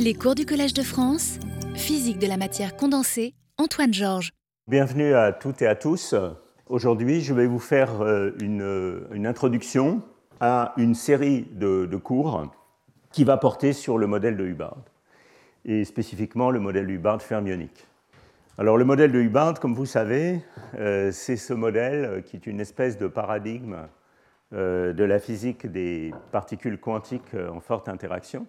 Les cours du Collège de France, physique de la matière condensée, Antoine Georges. Bienvenue à toutes et à tous. Aujourd'hui, je vais vous faire euh, une, introduction à une série de, cours qui va porter sur le modèle de Hubbard, et spécifiquement le modèle de Hubbard fermionique. Alors le modèle de Hubbard, comme vous savez, euh, c'est ce modèle qui est une espèce de paradigme euh, de la physique des particules quantiques en forte interaction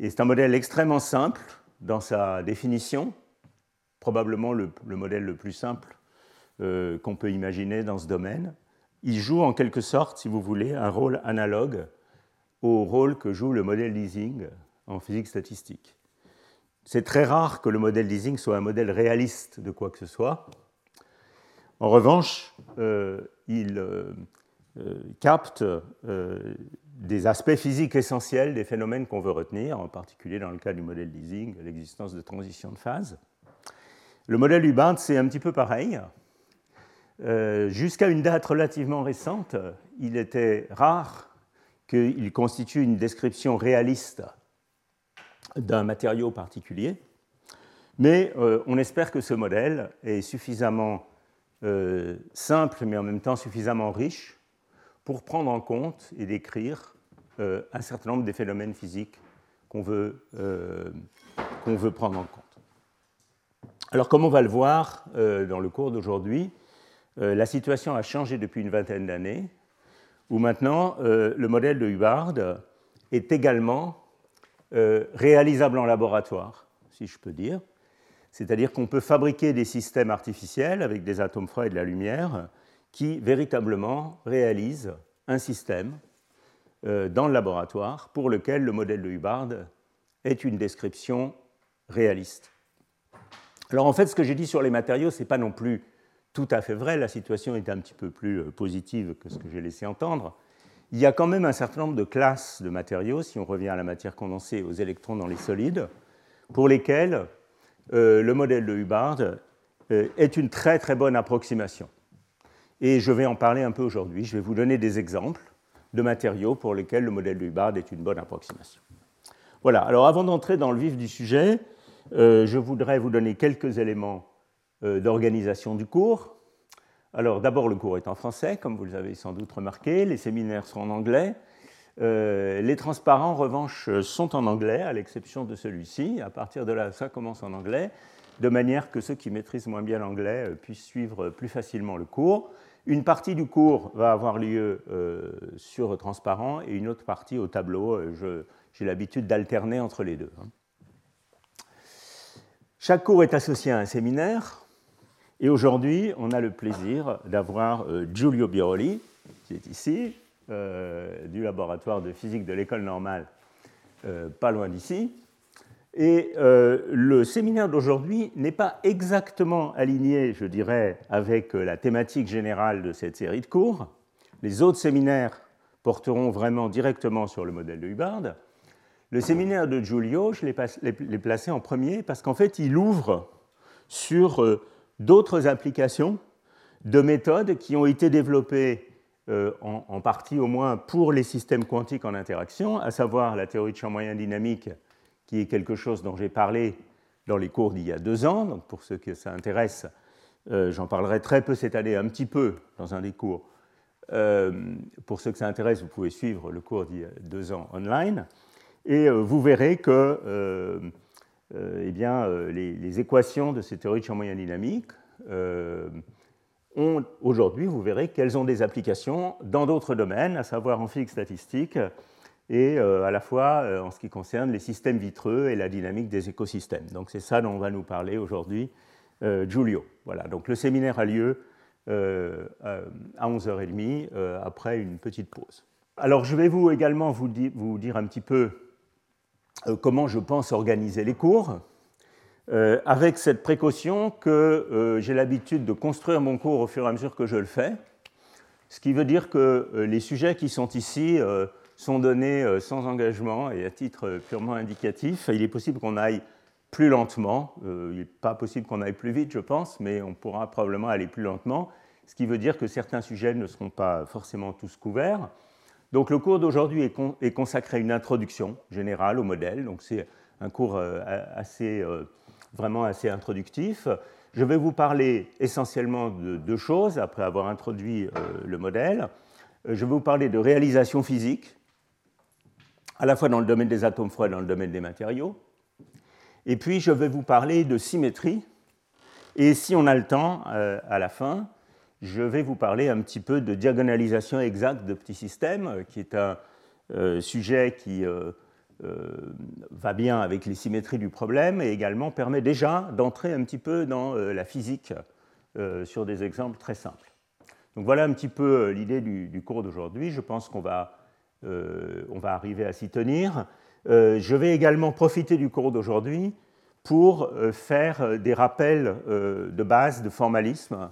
c'est un modèle extrêmement simple dans sa définition, probablement le, modèle le plus simple euh, qu'on peut imaginer dans ce domaine. Il joue en quelque sorte, si vous voulez, un rôle analogue au rôle que joue le modèle Ising en physique statistique. C'est très rare que le modèle Ising soit un modèle réaliste de quoi que ce soit. En revanche, euh, il euh, capte des aspects physiques essentiels des phénomènes qu'on veut retenir, en particulier dans le cas du modèle Ising, l'existence de transition de phase. Le modèle Hubbard, c'est un petit peu pareil. Euh, jusqu'à une date relativement récente, il était rare qu'il constitue une description réaliste d'un matériau particulier, mais euh, on espère que ce modèle est suffisamment euh, simple, mais en même temps suffisamment riche pour prendre en compte et décrire euh, un certain nombre des phénomènes physiques qu'on veut, euh, veut prendre en compte. Alors comme on va le voir euh, dans le cours d'aujourd'hui, la situation a changé depuis une vingtaine d'années, où maintenant le modèle de Hubbard est également réalisable en laboratoire, si je peux dire. C'est-à-dire qu'on peut fabriquer des systèmes artificiels avec des atomes froids et de la lumière qui véritablement réalise un système euh, dans le laboratoire pour lequel le modèle de Hubbard est une description réaliste. Alors en fait, ce que j'ai dit sur les matériaux, ce n'est pas non plus tout à fait vrai. La situation est un petit peu plus euh, positive que ce que j'ai laissé entendre. Il y a quand même un certain nombre de classes de matériaux, si on revient à la matière condensée, aux électrons dans les solides, pour lesquels euh, le modèle de Hubbard est une très très bonne approximation. Et je vais en parler un peu aujourd'hui. Je vais vous donner des exemples de matériaux pour lesquels le modèle de Hubbard est une bonne approximation. Voilà, alors avant d'entrer dans le vif du sujet, euh, je voudrais vous donner quelques éléments euh, d'organisation du cours. Alors d'abord, le cours est en français, comme vous l'avez sans doute remarqué, les séminaires sont en anglais. Euh, les transparents, en revanche, sont en anglais, à l'exception de celui-ci. À partir de là, ça commence en anglais, de manière que ceux qui maîtrisent moins bien l'anglais puissent suivre plus facilement le cours. Une partie du cours va avoir lieu euh, sur transparent et une autre partie au tableau. Euh, j'ai l'habitude d'alterner entre les deux. Hein. Chaque cours est associé à un séminaire. Et aujourd'hui, on a le plaisir d'avoir euh, Giulio Biroli, qui est ici, du laboratoire de physique de l'école normale, pas loin d'ici, et euh, le séminaire d'aujourd'hui n'est pas exactement aligné, je dirais, avec euh, la thématique générale de cette série de cours. Les autres séminaires porteront vraiment directement sur le modèle de Hubbard. Le séminaire de Giulio, je l'ai placé en premier parce qu'en fait, il ouvre sur euh, d'autres applications de méthodes qui ont été développées en, en, partie au moins pour les systèmes quantiques en interaction, à savoir la théorie de champ moyen dynamique qui est quelque chose dont j'ai parlé dans les cours d'il y a deux ans. Donc pour ceux que ça intéresse, euh, j'en parlerai très peu cette année, un petit peu dans un des cours. Euh, pour ceux que ça intéresse, vous pouvez suivre le cours d'il y a deux ans online. Et euh, vous verrez que eh bien, les, les, équations de ces théories de champ moyen dynamique ont aujourd'hui, vous verrez qu'elles ont des applications dans d'autres domaines, à savoir en physique statistique et euh, à la fois euh, en ce qui concerne les systèmes vitreux et la dynamique des écosystèmes. Donc c'est ça dont on va nous parler aujourd'hui, euh, Giulio. Voilà, donc le séminaire a lieu à 11h30 après une petite pause. Alors je vais vous également vous, vous dire un petit peu comment je pense organiser les cours. avec cette précaution que j'ai l'habitude de construire mon cours au fur et à mesure que je le fais, ce qui veut dire que les sujets qui sont ici sont donnés euh, sans engagement et à titre euh, purement indicatif. Il est possible qu'on aille plus lentement, euh, il n'est pas possible qu'on aille plus vite, je pense, mais on pourra probablement aller plus lentement, ce qui veut dire que certains sujets ne seront pas forcément tous couverts. Donc le cours d'aujourd'hui est, consacré à une introduction générale au modèle, donc c'est un cours assez, vraiment assez introductif. Je vais vous parler essentiellement de deux choses après avoir introduit le modèle. Je vais vous parler de réalisation physique, à la fois dans le domaine des atomes froids et dans le domaine des matériaux. Et puis je vais vous parler de symétrie. Et si on a le temps, à la fin, je vais vous parler un petit peu de diagonalisation exacte de petits systèmes, qui est un euh, sujet qui euh, euh, va bien avec les symétries du problème et également permet déjà d'entrer un petit peu dans la physique sur des exemples très simples. Donc voilà un petit peu l'idée du, cours d'aujourd'hui. Je pense qu'on va, on va arriver à s'y tenir. je vais également profiter du cours d'aujourd'hui pour faire des rappels de base de formalisme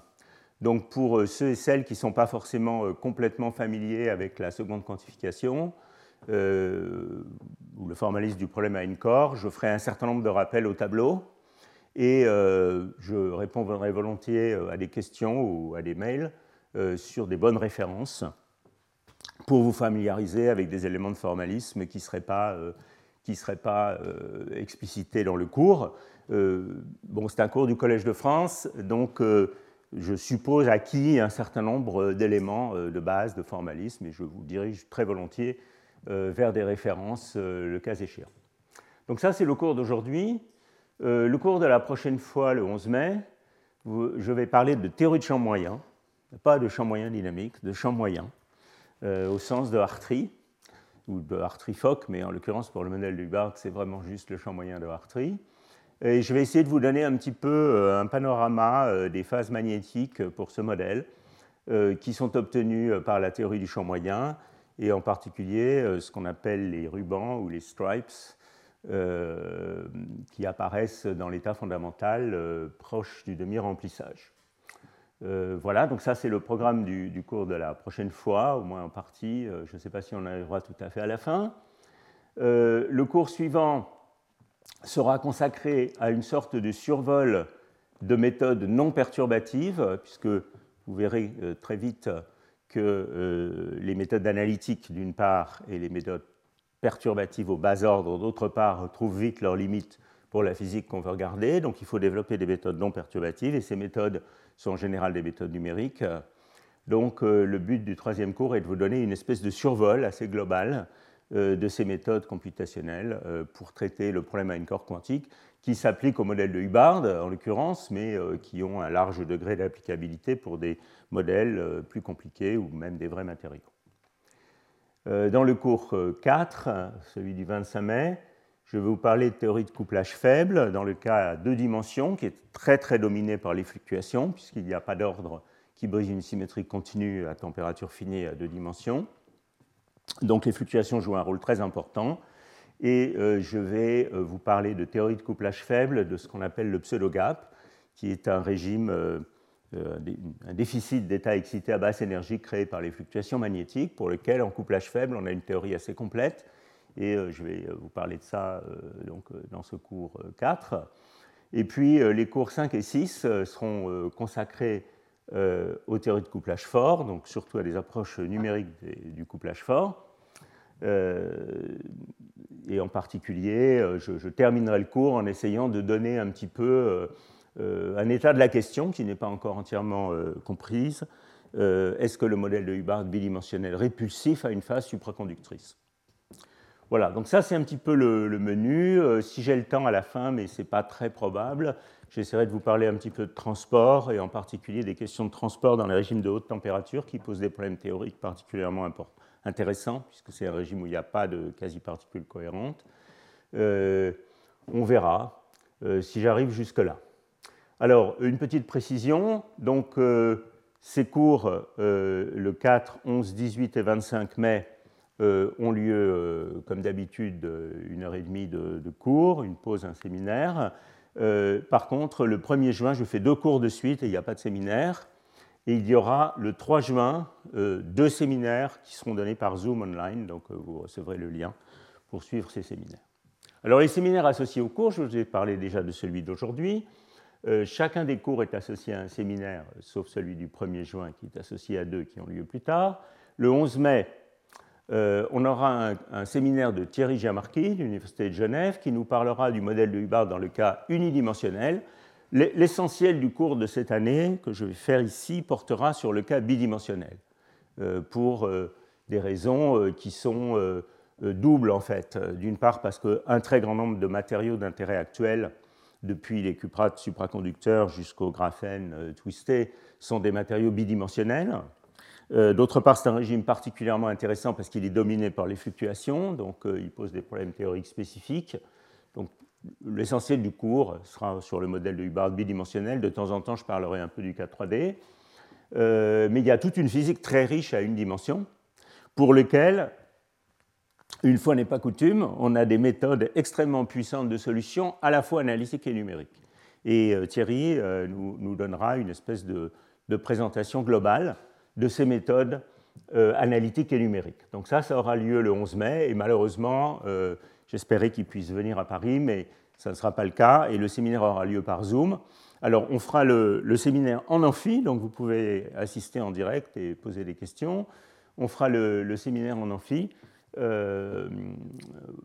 donc pour euh, ceux et celles qui ne sont pas forcément euh, complètement familiers avec la seconde quantification, euh, ou le formalisme du problème à une corps, je ferai un certain nombre de rappels au tableau et je répondrai volontiers à des questions ou à des mails sur des bonnes références pour vous familiariser avec des éléments de formalisme qui ne seraient pas, seraient pas explicités dans le cours. bon, c'est un cours du Collège de France, donc je suppose, acquis un certain nombre d'éléments euh, de base de formalisme et je vous dirige très volontiers euh, vers des références euh, le cas échéant. Donc ça, c'est le cours d'aujourd'hui. Le cours de la prochaine fois, le 11 mai, je vais parler de théorie de champ moyen, pas de champ moyen dynamique, de champ moyen, au sens de Hartree, ou de Hartree-Fock, mais en l'occurrence pour le modèle du Hubbard, c'est vraiment juste le champ moyen de Hartree. Et je vais essayer de vous donner un petit peu euh, un panorama euh, des phases magnétiques pour ce modèle, euh, qui sont obtenues par la théorie du champ moyen, et en particulier ce qu'on appelle les rubans ou les stripes, qui apparaissent dans l'état fondamental proche du demi-remplissage. Voilà, donc ça c'est le programme du, cours de la prochaine fois, au moins en partie. je ne sais pas si on arrivera tout à fait à la fin. le cours suivant sera consacré à une sorte de survol de méthodes non perturbatives, puisque vous verrez euh, très vite que euh, les méthodes analytiques d'une part et les méthodes perturbatives au bas ordre d'autre part trouvent vite leurs limites pour la physique qu'on veut regarder. Donc il faut développer des méthodes non perturbatives et ces méthodes sont en général des méthodes numériques. Donc euh, le but du troisième cours est de vous donner une espèce de survol assez global euh, de ces méthodes computationnelles euh, pour traiter le problème à une corps quantique qui s'appliquent au modèle de Hubbard en l'occurrence, mais qui ont un large degré d'applicabilité pour des modèles plus compliqués ou même des vrais matériaux. Dans le cours 4, celui du 25 mai, je vais vous parler de théorie de couplage faible dans le cas à deux dimensions qui est très très dominé par les fluctuations puisqu'il n'y a pas d'ordre qui brise une symétrie continue à température finie à deux dimensions. Donc les fluctuations jouent un rôle très important. Et euh, je vais euh, vous parler de théorie de couplage faible, de ce qu'on appelle le pseudo-gap, qui est un régime, euh, un déficit d'état excité à basse énergie créé par les fluctuations magnétiques, pour lequel en couplage faible, on a une théorie assez complète. Et je vais vous parler de ça donc, dans ce cours 4. Et puis les cours 5 et 6 seront consacrés aux théories de couplage fort, donc surtout à des approches numériques du couplage fort. Euh, et en particulier, euh, je, terminerai le cours en essayant de donner un petit peu euh, un état de la question qui n'est pas encore entièrement comprise. Est-ce que le modèle de Hubbard bidimensionnel répulsif a une phase supraconductrice? Voilà, donc ça c'est un petit peu le, menu. si j'ai le temps à la fin, mais ce n'est pas très probable, j'essaierai de vous parler un petit peu de transport et en particulier des questions de transport dans les régimes de haute température qui posent des problèmes théoriques particulièrement importants intéressant, puisque c'est un régime où il n'y a pas de quasi-particules cohérentes. Euh, on verra euh, si j'arrive jusque-là. Alors, une petite précision. Donc, euh, ces cours, le 4, 11, 18 et 25 mai, ont lieu, comme d'habitude, une heure et demie de, cours, une pause, un séminaire. par contre, le 1er juin, je fais deux cours de suite et il n'y a pas de séminaire. Et il y aura le 3 juin euh, deux séminaires qui seront donnés par Zoom Online, donc euh, vous recevrez le lien pour suivre ces séminaires. Alors les séminaires associés au cours, je vous ai parlé déjà de celui d'aujourd'hui. Euh, chacun des cours est associé à un séminaire, sauf celui du 1er juin qui est associé à deux qui ont lieu plus tard. Le 11 mai, on aura un, séminaire de Thierry Giamarchi de l'Université de Genève qui nous parlera du modèle de Hubbard dans le cas unidimensionnel. L'essentiel du cours de cette année que je vais faire ici portera sur le cas bidimensionnel, pour des raisons qui sont doubles en fait. D'une part parce qu'un très grand nombre de matériaux d'intérêt actuel depuis les cuprates supraconducteurs jusqu'au graphène euh, twisté, sont des matériaux bidimensionnels. Euh, d'autre part, c'est un régime particulièrement intéressant parce qu'il est dominé par les fluctuations, donc euh, il pose des problèmes théoriques spécifiques. Donc, l'essentiel du cours sera sur le modèle de Hubbard bidimensionnel. De temps en temps, je parlerai un peu du cas 3D. mais il y a toute une physique très riche à une dimension, pour lequel une fois n'est pas coutume, on a des méthodes extrêmement puissantes de solution, à la fois analytiques et numériques. Et euh, Thierry euh, nous, donnera une espèce de, présentation globale de ces méthodes euh, analytiques et numériques. Donc ça, ça aura lieu le 11 mai, et malheureusement, j'espérais qu'il puisse venir à Paris, mais ça ne sera pas le cas, et le séminaire aura lieu par Zoom. Alors, on fera le, séminaire en amphi, donc vous pouvez assister en direct et poser des questions. On fera le, séminaire en amphi. Euh,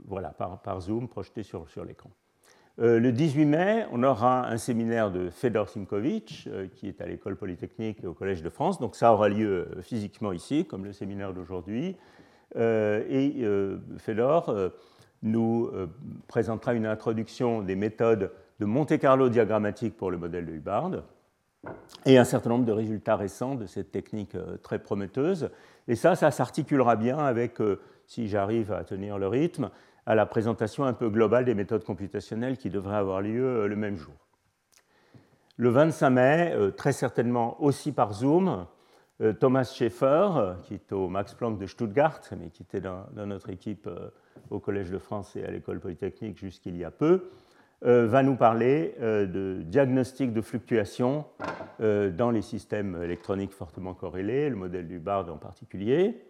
voilà, par, Zoom projeté sur, sur l'écran. Euh, le 18 mai, on aura un séminaire de Fedor Simkovic, euh, qui est à l'école polytechnique et au Collège de France. Donc ça aura lieu physiquement ici, comme le séminaire d'aujourd'hui. et Fedor nous présentera une introduction des méthodes de Monte-Carlo diagrammatique pour le modèle de Hubbard et un certain nombre de résultats récents de cette technique très prometteuse. Et ça, ça s'articulera bien avec si j'arrive à tenir le rythme, à la présentation un peu globale des méthodes computationnelles qui devraient avoir lieu euh, le même jour. Le 25 mai, euh, très certainement aussi par Zoom, euh, Thomas Schaeffer, qui est au Max Planck de Stuttgart, mais qui était dans, notre équipe au Collège de France et à l'École polytechnique jusqu'il y a peu, va nous parler de diagnostic de fluctuation dans les systèmes électroniques fortement corrélés, le modèle du BARD en particulier.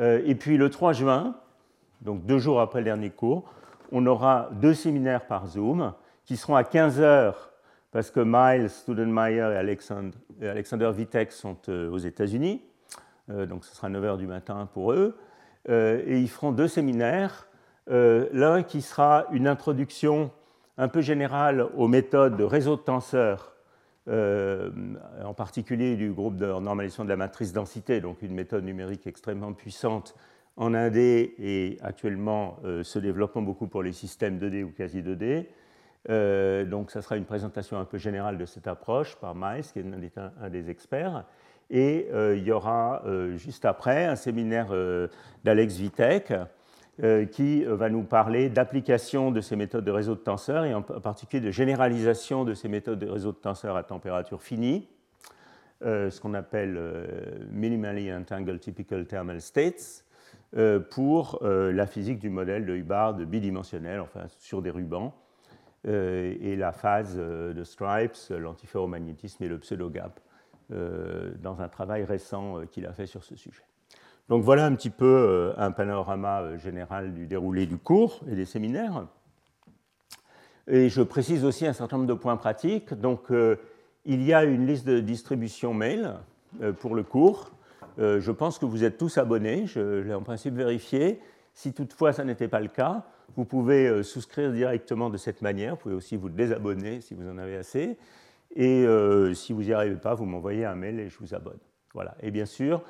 Et puis le 3 juin, donc deux jours après le dernier cours, on aura deux séminaires par Zoom qui seront à 15 heures parce que Miles Studenmeyer et Alexander, Vitek sont euh, aux États-Unis, euh, donc ce sera 9 heures du matin pour eux. et ils feront deux séminaires. L'un qui sera une introduction un peu générale aux méthodes de réseau de tenseurs euh, en particulier du groupe de normalisation de la matrice densité, donc une méthode numérique extrêmement puissante en 1D et actuellement euh, se développant beaucoup pour les systèmes 2D ou quasi 2D. Euh, donc, ça sera une présentation un peu générale de cette approche par Miles, qui est un, des experts. Et il y aura juste après un séminaire d'Alex Vitek, euh, qui euh, va nous parler d'application de ces méthodes de réseau de tenseurs et en particulier de généralisation de ces méthodes de réseau de tenseurs à température finie, euh, ce qu'on appelle minimally entangled typical thermal states, pour la physique du modèle de Hubbard bidimensionnel, enfin sur des rubans, et la phase de Stripes, l'antiferromagnétisme et le pseudo-gap, dans un travail récent qu'il a fait sur ce sujet. Donc voilà un petit peu euh, un panorama euh, général du déroulé du cours et des séminaires. Et je précise aussi un certain nombre de points pratiques. Donc euh, il y a une liste de distribution mail pour le cours. Je pense que vous êtes tous abonnés, je l'ai en principe vérifié. Si toutefois ça n'était pas le cas, vous pouvez souscrire directement de cette manière. Vous pouvez aussi vous désabonner si vous en avez assez. Et si vous n'y arrivez pas, vous m'envoyez un mail et je vous abonne. Voilà. Et bien sûr,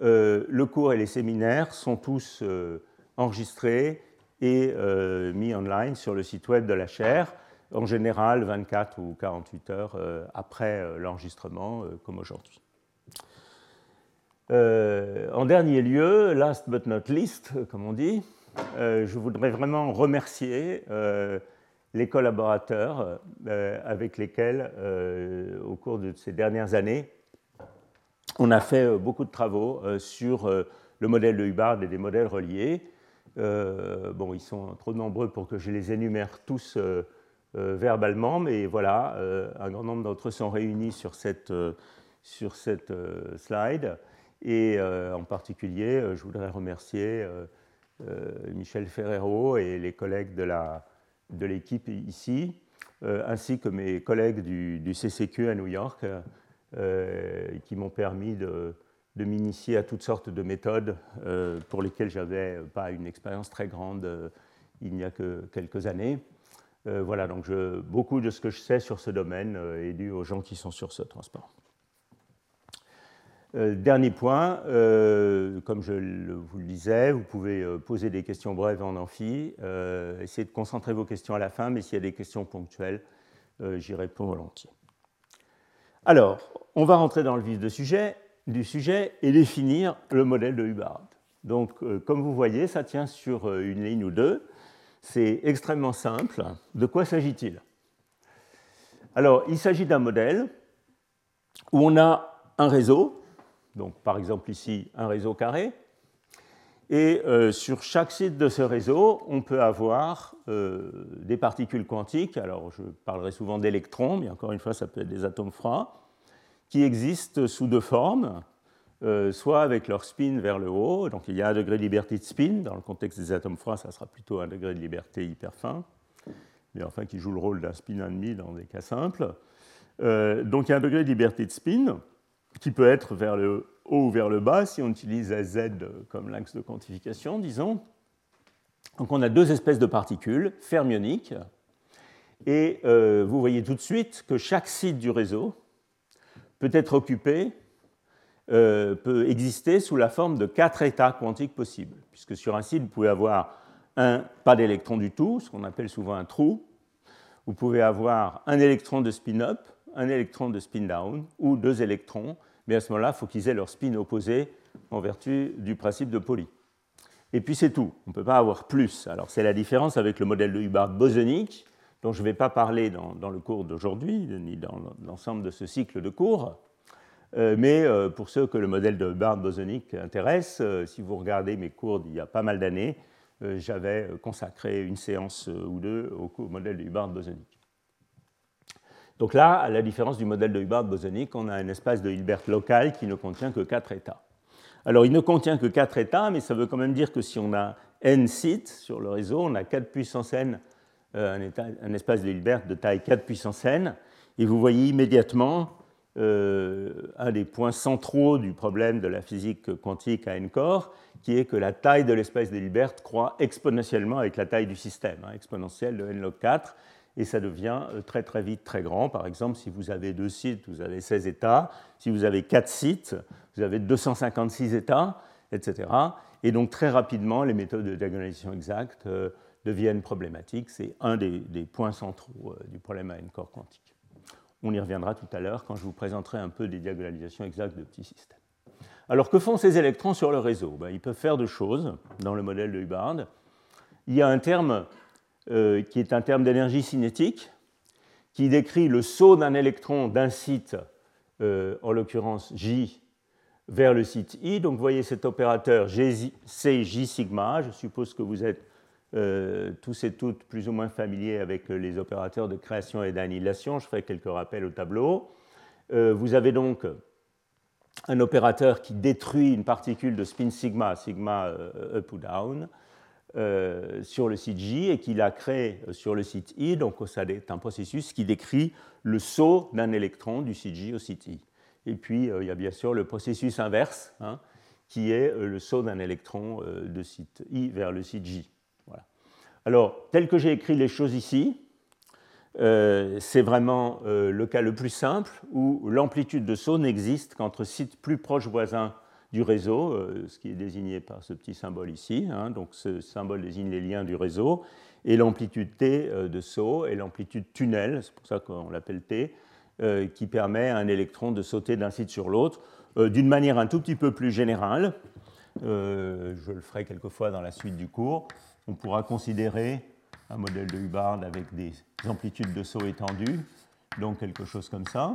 euh, le cours et les séminaires sont tous euh, enregistrés et euh, mis online sur le site web de la chaire, en général 24 ou 48 heures après l'enregistrement, comme aujourd'hui. En dernier lieu, last but not least, comme on dit, je voudrais vraiment remercier les collaborateurs avec lesquels, au cours de ces dernières années, on a fait euh, beaucoup de travaux euh, sur euh, le modèle de Hubbard et des modèles reliés. bon, ils sont trop nombreux pour que je les énumère tous verbalement, mais voilà, un grand nombre d'entre eux sont réunis sur cette, sur cette slide. Et en particulier, je voudrais remercier Michel Ferrero et les collègues de l'équipe ici, ainsi que mes collègues du, CCQ à New York, euh, qui m'ont permis de, m'initier à toutes sortes de méthodes pour lesquelles je n'avais pas une expérience très grande il n'y a que quelques années. voilà, donc beaucoup de ce que je sais sur ce domaine est dû aux gens qui sont sur ce transport. Euh, dernier point, euh, comme je vous le disais, vous pouvez euh, poser des questions brèves en amphi, essayez de concentrer vos questions à la fin, mais s'il y a des questions ponctuelles, j'y réponds volontiers. Alors, on va rentrer dans le vif du sujet, du sujet et définir le modèle de Hubbard. Donc, comme vous voyez, ça tient sur une ligne ou deux. C'est extrêmement simple. De quoi s'agit-il? Alors, il s'agit d'un modèle où on a un réseau donc par exemple ici un réseau carré. Et euh, sur chaque site de ce réseau, on peut avoir euh, des particules quantiques. Alors je parlerai souvent d'électrons, mais encore une fois, ça peut être des atomes froids, qui existent sous deux formes, euh, soit avec leur spin vers le haut, donc il y a un degré de liberté de spin, dans le contexte des atomes froids, ça sera plutôt un degré de liberté hyper fin, mais enfin qui joue le rôle d'un spin ennemi dans des cas simples. donc il y a un degré de liberté de spin, qui peut être vers le haut ou vers le bas si on utilise Z comme l'axe de quantification, disons. Donc on a deux espèces de particules fermioniques, et euh, vous voyez tout de suite que chaque site du réseau peut être occupé, euh, peut exister sous la forme de quatre états quantiques possibles, puisque sur un site, vous pouvez avoir un pas d'électron du tout, ce qu'on appelle souvent un trou, vous pouvez avoir un électron de spin-up, un électron de spin-down, ou deux électrons, mais à ce moment-là, il faut qu'ils aient leur spin opposé en vertu du principe de Pauli. Et puis c'est tout, on ne peut pas avoir plus. Alors c'est la différence avec le modèle de Hubbard bosonique, dont je ne vais pas parler dans, le cours d'aujourd'hui, ni dans l'ensemble de ce cycle de cours. Euh, mais euh, pour ceux que le modèle de Hubbard bosonique intéresse, euh, si vous regardez mes cours d'il y a pas mal d'années, j'avais consacré une séance ou deux au modèle de Hubbard bosonique. Donc là, à la différence du modèle de Hubbard bosonique, on a un espace de Hilbert local qui ne contient que quatre états. Alors il ne contient que quatre états, mais ça veut quand même dire que si on a n sites sur le réseau, on a 4 puissance n, euh, un, espace de Hilbert de taille 4 puissance n, et vous voyez immédiatement euh, un des points centraux du problème de la physique quantique à n corps, qui est que la taille de l'espace de Hilbert croît exponentiellement avec la taille du système, hein, exponentielle de n log 4 et ça devient euh, très très vite très grand. Par exemple, si vous avez deux sites, vous avez 16 états. Si vous avez quatre sites, vous avez 256 états, etc. Et donc très rapidement, les méthodes de diagonalisation exacte euh, deviennent problématiques. C'est un des, points centraux euh, du problème à n-corps quantique. On y reviendra tout à l'heure quand je vous présenterai un peu des diagonalisations exactes de petits systèmes. Alors que font ces électrons sur le réseau? Ben, Ils peuvent faire deux choses dans le modèle de Hubbard. Il y a un terme euh, qui est un terme d'énergie cinétique, qui décrit le saut d'un électron d'un site, euh, en l'occurrence J, vers le site I. Donc vous voyez cet opérateur C, J sigma. Je suppose que vous êtes euh, tous et toutes plus ou moins familiers avec les opérateurs de création et d'annihilation. Je ferai quelques rappels au tableau. vous avez donc un opérateur qui détruit une particule de spin sigma, sigma up ou down, euh, sur le site J et qu'il a créé euh, sur le site I. Donc, ça est un processus qui décrit le saut d'un électron du site J au site I. Et puis, euh, il y a bien sûr le processus inverse, hein, qui est le saut d'un électron de site I vers le site J. Voilà. Alors, tel que j'ai écrit les choses ici, c'est vraiment le cas le plus simple où l'amplitude de saut n'existe qu'entre sites plus proches voisins du réseau, euh, ce qui est désigné par ce petit symbole ici. Hein. donc ce symbole désigne les liens du réseau, et l'amplitude T euh, de saut et l'amplitude tunnel, c'est pour ça qu'on l'appelle T, euh, qui permet à un électron de sauter d'un site sur l'autre d'une manière un tout petit peu plus générale. je le ferai quelquefois dans la suite du cours. On pourra considérer un modèle de Hubbard avec des amplitudes de saut étendues, donc quelque chose comme ça.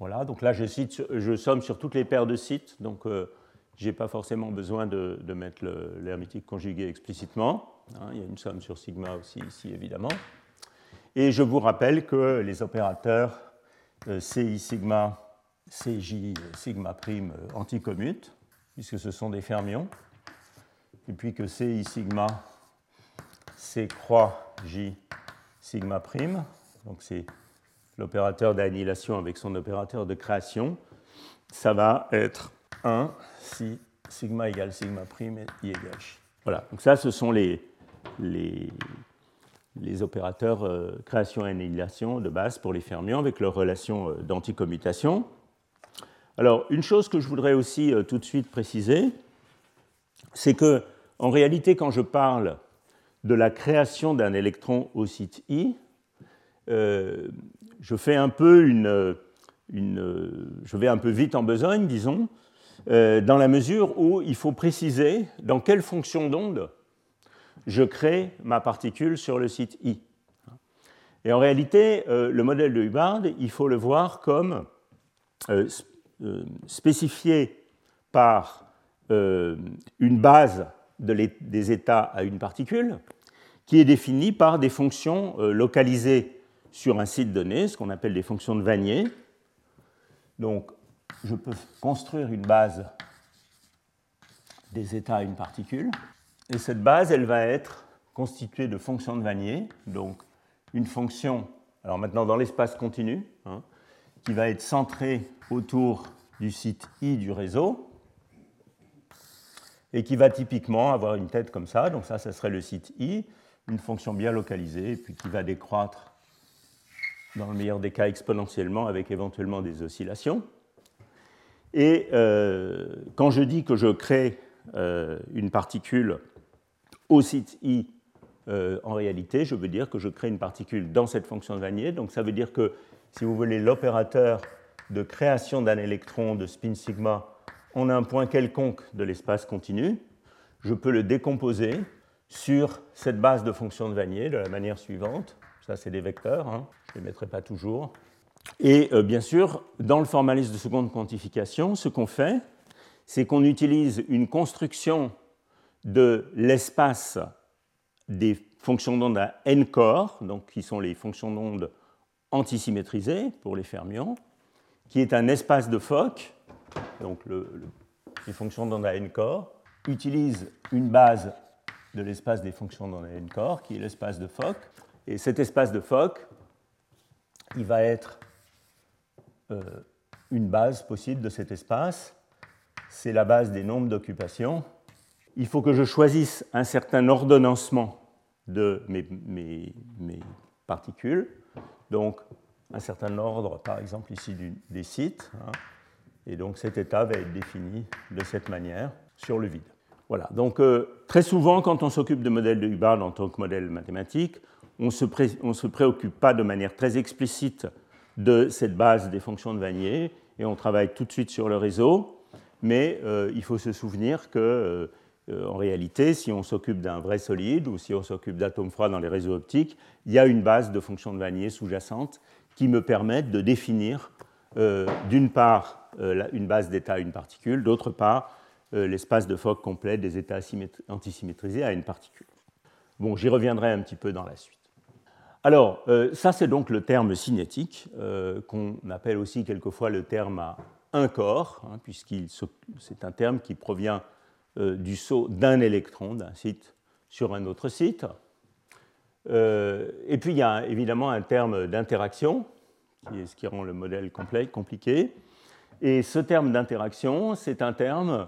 Voilà, donc là je, cite, je somme sur toutes les paires de sites, donc euh, je n'ai pas forcément besoin de, mettre l'hermétique conjugué explicitement. Hein, il y a une somme sur sigma aussi ici évidemment. Et je vous rappelle que les opérateurs euh, CI sigma, CJ sigma prime euh, anticommutent, puisque ce sont des fermions, et puis que CI sigma, C croix J sigma prime, donc c'est l'opérateur d'annihilation avec son opérateur de création, ça va être 1 si sigma égale sigma prime et i égale ch. Voilà, donc ça, ce sont les opérateurs euh, création et annihilation de base pour les fermions avec leur relation euh, d'anticommutation. Alors, une chose que je voudrais aussi euh, tout de suite préciser, c'est que, en réalité, quand je parle de la création d'un électron au site I, je fais un peu une, je vais un peu vite en besogne, disons, dans la mesure où il faut préciser dans quelle fonction d'onde je crée ma particule sur le site I. Et en réalité, euh, le modèle de Hubbard, il faut le voir comme euh, euh, spécifié par une base des états à une particule qui est définie par des fonctions localisées sur un site donné, ce qu'on appelle des fonctions de Vanier. Donc, je peux construire une base des états à une particule. Et cette base, elle va être constituée de fonctions de Vanier, donc une fonction, alors maintenant dans l'espace continu, hein, qui va être centrée autour du site I du réseau, et qui va typiquement avoir une tête comme ça, donc ça, ce serait le site I, une fonction bien localisée, puis qui va décroître dans le meilleur des cas exponentiellement avec éventuellement des oscillations. Et euh, quand je dis que je crée euh, une particule au site i, euh, en réalité, je veux dire que je crée une particule dans cette fonction de Vanier. Donc ça veut dire que, si vous voulez, l'opérateur de création d'un électron de spin sigma en un point quelconque de l'espace continu, je peux le décomposer sur cette base de fonction de Vanier de la manière suivante. Ça, c'est des vecteurs, hein. je ne les mettrai pas toujours. Et euh, bien sûr, dans le formalisme de seconde quantification, ce qu'on fait, c'est qu'on utilise une construction de l'espace des fonctions d'onde à n corps, donc qui sont les fonctions d'onde antisymétrisées pour les fermions, qui est un espace de Fock, donc les fonctions d'onde à n corps, utilisent une base de l'espace des fonctions d'onde à n corps, qui est l'espace de Fock. Et cet espace de Fock, il va être euh, une base possible de cet espace. C'est la base des nombres d'occupation il faut que je choisisse un certain ordonnancement de mes, particules, donc un certain ordre, par exemple ici des sites, hein. et donc cet état va être défini de cette manière sur le vide. Voilà, donc euh, très souvent quand on s'occupe de modèles de Hubbard en tant que modèle mathématique, on ne se, préoccupe pas de manière très explicite de cette base des fonctions de Vanier, et on travaille tout de suite sur le réseau, mais euh, il faut se souvenir que euh, euh, en réalité, si on s'occupe d'un vrai solide ou si on s'occupe d'atomes froids dans les réseaux optiques, il y a une base de fonctions de Vanier sous-jacente qui me permettent de définir d'une part une base d'état à une particule, d'autre part l'espace de Fock complet des états antisymétrisés à une particule. Bon, j'y reviendrai un petit peu dans la suite. Alors, ça c'est donc le terme cinétique, qu'on appelle aussi quelquefois le terme à un corps, hein, puisque c'est un terme qui provient euh, du saut d'un électron d'un site sur un autre site. Euh, et puis il y a évidemment un terme d'interaction, qui est ce qui rend le modèle compliqué. Et ce terme d'interaction, c'est un terme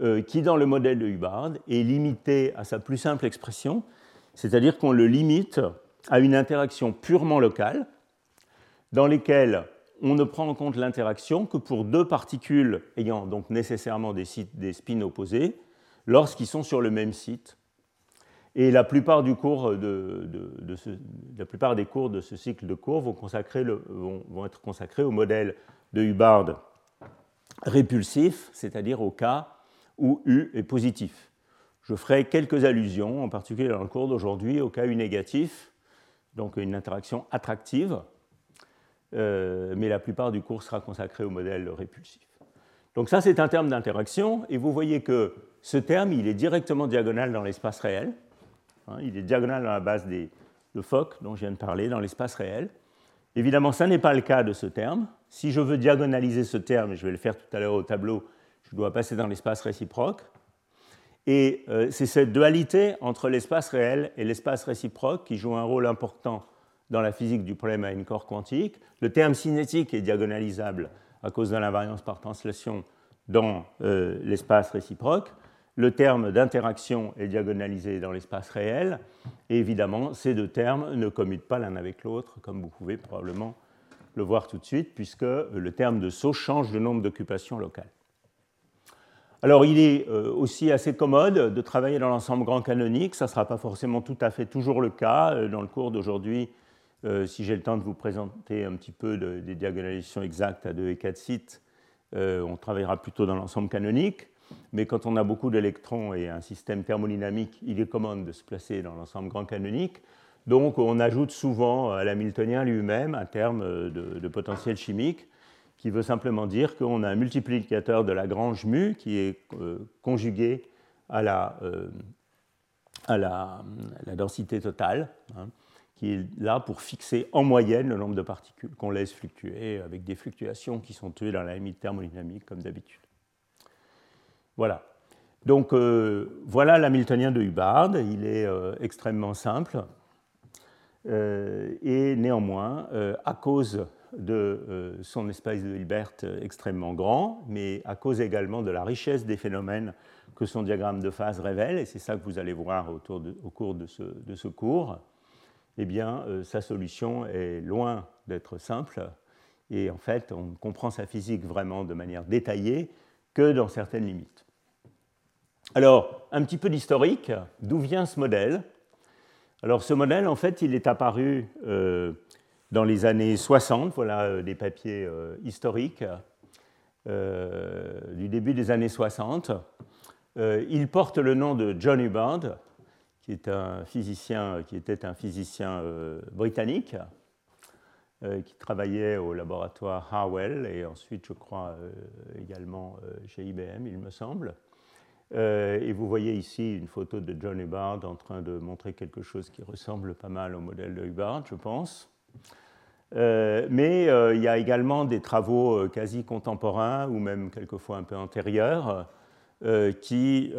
euh, qui, dans le modèle de Hubbard, est limité à sa plus simple expression, c'est-à-dire qu'on le limite à une interaction purement locale, dans lesquelles on ne prend en compte l'interaction que pour deux particules ayant donc nécessairement des, spins opposés lorsqu'ils sont sur le même site. Et la plupart des cours de ce cycle de cours vont, vont, être consacrés au modèle de Hubbard répulsif, c'est-à-dire au cas où U est positif. Je ferai quelques allusions, en particulier dans le cours d'aujourd'hui, au cas U négatif, donc une interaction attractive, euh, mais la plupart du cours sera consacré au modèle répulsif. Donc ça, c'est un terme d'interaction, et vous voyez que ce terme, il est directement diagonal dans l'espace réel. Hein, il est diagonal dans la base des, de Fock, dont je viens de parler, dans l'espace réel. Évidemment, ça n'est pas le cas de ce terme. Si je veux diagonaliser ce terme, et je vais le faire tout à l'heure au tableau, je dois passer dans l'espace réciproque. Et euh, c'est cette dualité entre l'espace réel et l'espace réciproque qui joue un rôle important dans la physique du problème à une corps quantique. Le terme cinétique est diagonalisable à cause de l'invariance par translation dans l'espace réciproque, le terme d'interaction est diagonalisé dans l'espace réel, et évidemment, ces deux termes ne commutent pas l'un avec l'autre, comme vous pouvez probablement le voir tout de suite, puisque le terme de saut change de nombre d'occupations locales. Alors, il est euh, aussi assez commode de travailler dans l'ensemble grand canonique. Ça ne sera pas forcément tout à fait toujours le cas. Euh, dans le cours d'aujourd'hui, euh, si j'ai le temps de vous présenter un petit peu des diagonalisations exactes à 2 et 4 sites, on travaillera plutôt dans l'ensemble canonique. Mais quand on a beaucoup d'électrons et un système thermodynamique, il est commode de se placer dans l'ensemble grand canonique. Donc, on ajoute souvent à l'hamiltonien lui-même un terme de potentiel chimique qui veut simplement dire qu'on a un multiplicateur de Lagrange mu qui est euh, conjugué à la, euh, à la, densité totale, hein, qui est là pour fixer en moyenne le nombre de particules qu'on laisse fluctuer avec des fluctuations qui sont tuées dans la limite thermodynamique comme d'habitude. Voilà. Donc euh, voilà l'Hamiltonien de Hubbard. Il est extrêmement simple. et néanmoins, à cause de euh, son espace de Hilbert extrêmement grand, mais à cause également de la richesse des phénomènes que son diagramme de phase révèle, et c'est ça que vous allez voir au cours de ce, cours, eh bien, euh, sa solution est loin d'être simple, et en fait, on comprend sa physique vraiment de manière détaillée que dans certaines limites. Alors, un petit peu d'historique, d'où vient ce modèle? Alors, ce modèle, en fait, il est apparu euh, dans les années 60, voilà euh, des papiers euh, historiques euh, du début des années 60. il porte le nom de John Hubbard, qui, est un physicien, qui était un physicien britannique, qui travaillait au laboratoire Harwell et ensuite, je crois, également chez IBM, il me semble. et vous voyez ici une photo de John Hubbard en train de montrer quelque chose qui ressemble pas mal au modèle de Hubbard, je pense. Euh, mais euh, il y a également des travaux euh, quasi contemporains ou même quelquefois un peu antérieurs qui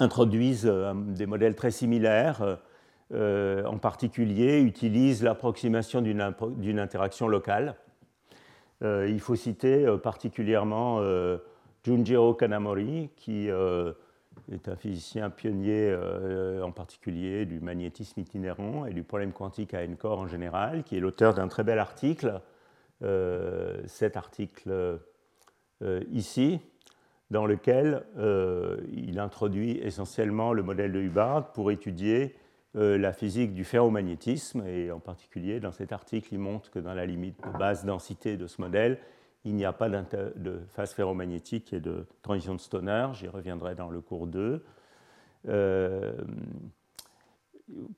introduisent des modèles très similaires, en particulier utilisent l'approximation d'une interaction locale. il faut citer particulièrement Junjiro Kanamori qui est un physicien pionnier euh, en particulier du magnétisme itinérant et du problème quantique à n-corps en général, qui est l'auteur d'un très bel article, euh, cet article euh, ici, dans lequel il introduit essentiellement le modèle de Hubbard pour étudier la physique du ferromagnétisme, et en particulier dans cet article, il montre que dans la limite de basse densité de ce modèle, il n'y a pas de phase ferromagnétique et de transition de Stoner, j'y reviendrai dans le cours 2. Euh,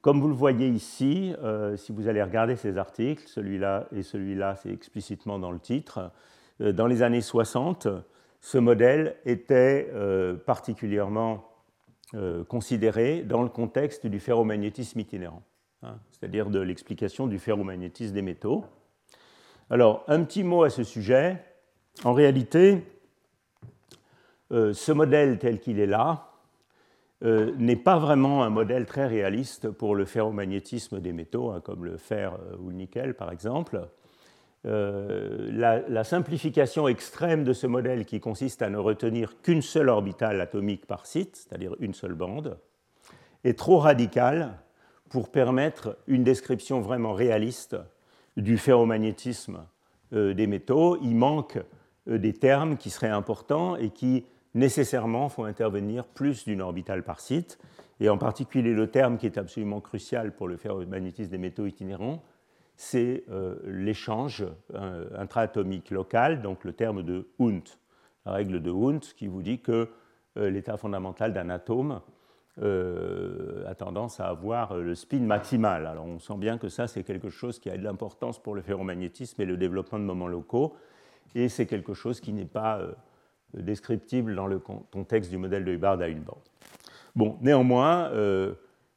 comme vous le voyez ici, euh, si vous allez regarder ces articles, celui-là et celui-là, c'est explicitement dans le titre, euh, dans les années 60, ce modèle était particulièrement considéré dans le contexte du ferromagnétisme itinérant, hein, c'est-à-dire de l'explication du ferromagnétisme des métaux. Alors, un petit mot à ce sujet. En réalité, euh, ce modèle tel qu'il est là euh, n'est pas vraiment un modèle très réaliste pour le ferromagnétisme des métaux, hein, comme le fer euh, ou le nickel par exemple. la, simplification extrême de ce modèle qui consiste à ne retenir qu'une seule orbitale atomique par site, c'est-à-dire une seule bande, est trop radicale pour permettre une description vraiment réaliste du ferromagnétisme euh, des métaux, il manque euh, des termes qui seraient importants et qui nécessairement font intervenir plus d'une orbitale par site, et en particulier le terme qui est absolument crucial pour le ferromagnétisme des métaux itinérants, c'est euh, l'échange intraatomique local, donc le terme de Hund, la règle de Hund qui vous dit que l'état fondamental d'un atome euh, a tendance à avoir euh, le spin maximal. Alors on sent bien que ça, c'est quelque chose qui a de l'importance pour le ferromagnétisme et le développement de moments locaux, et c'est quelque chose qui n'est pas euh, descriptible dans le contexte du modèle de Hubbard à une bande. Bon, néanmoins,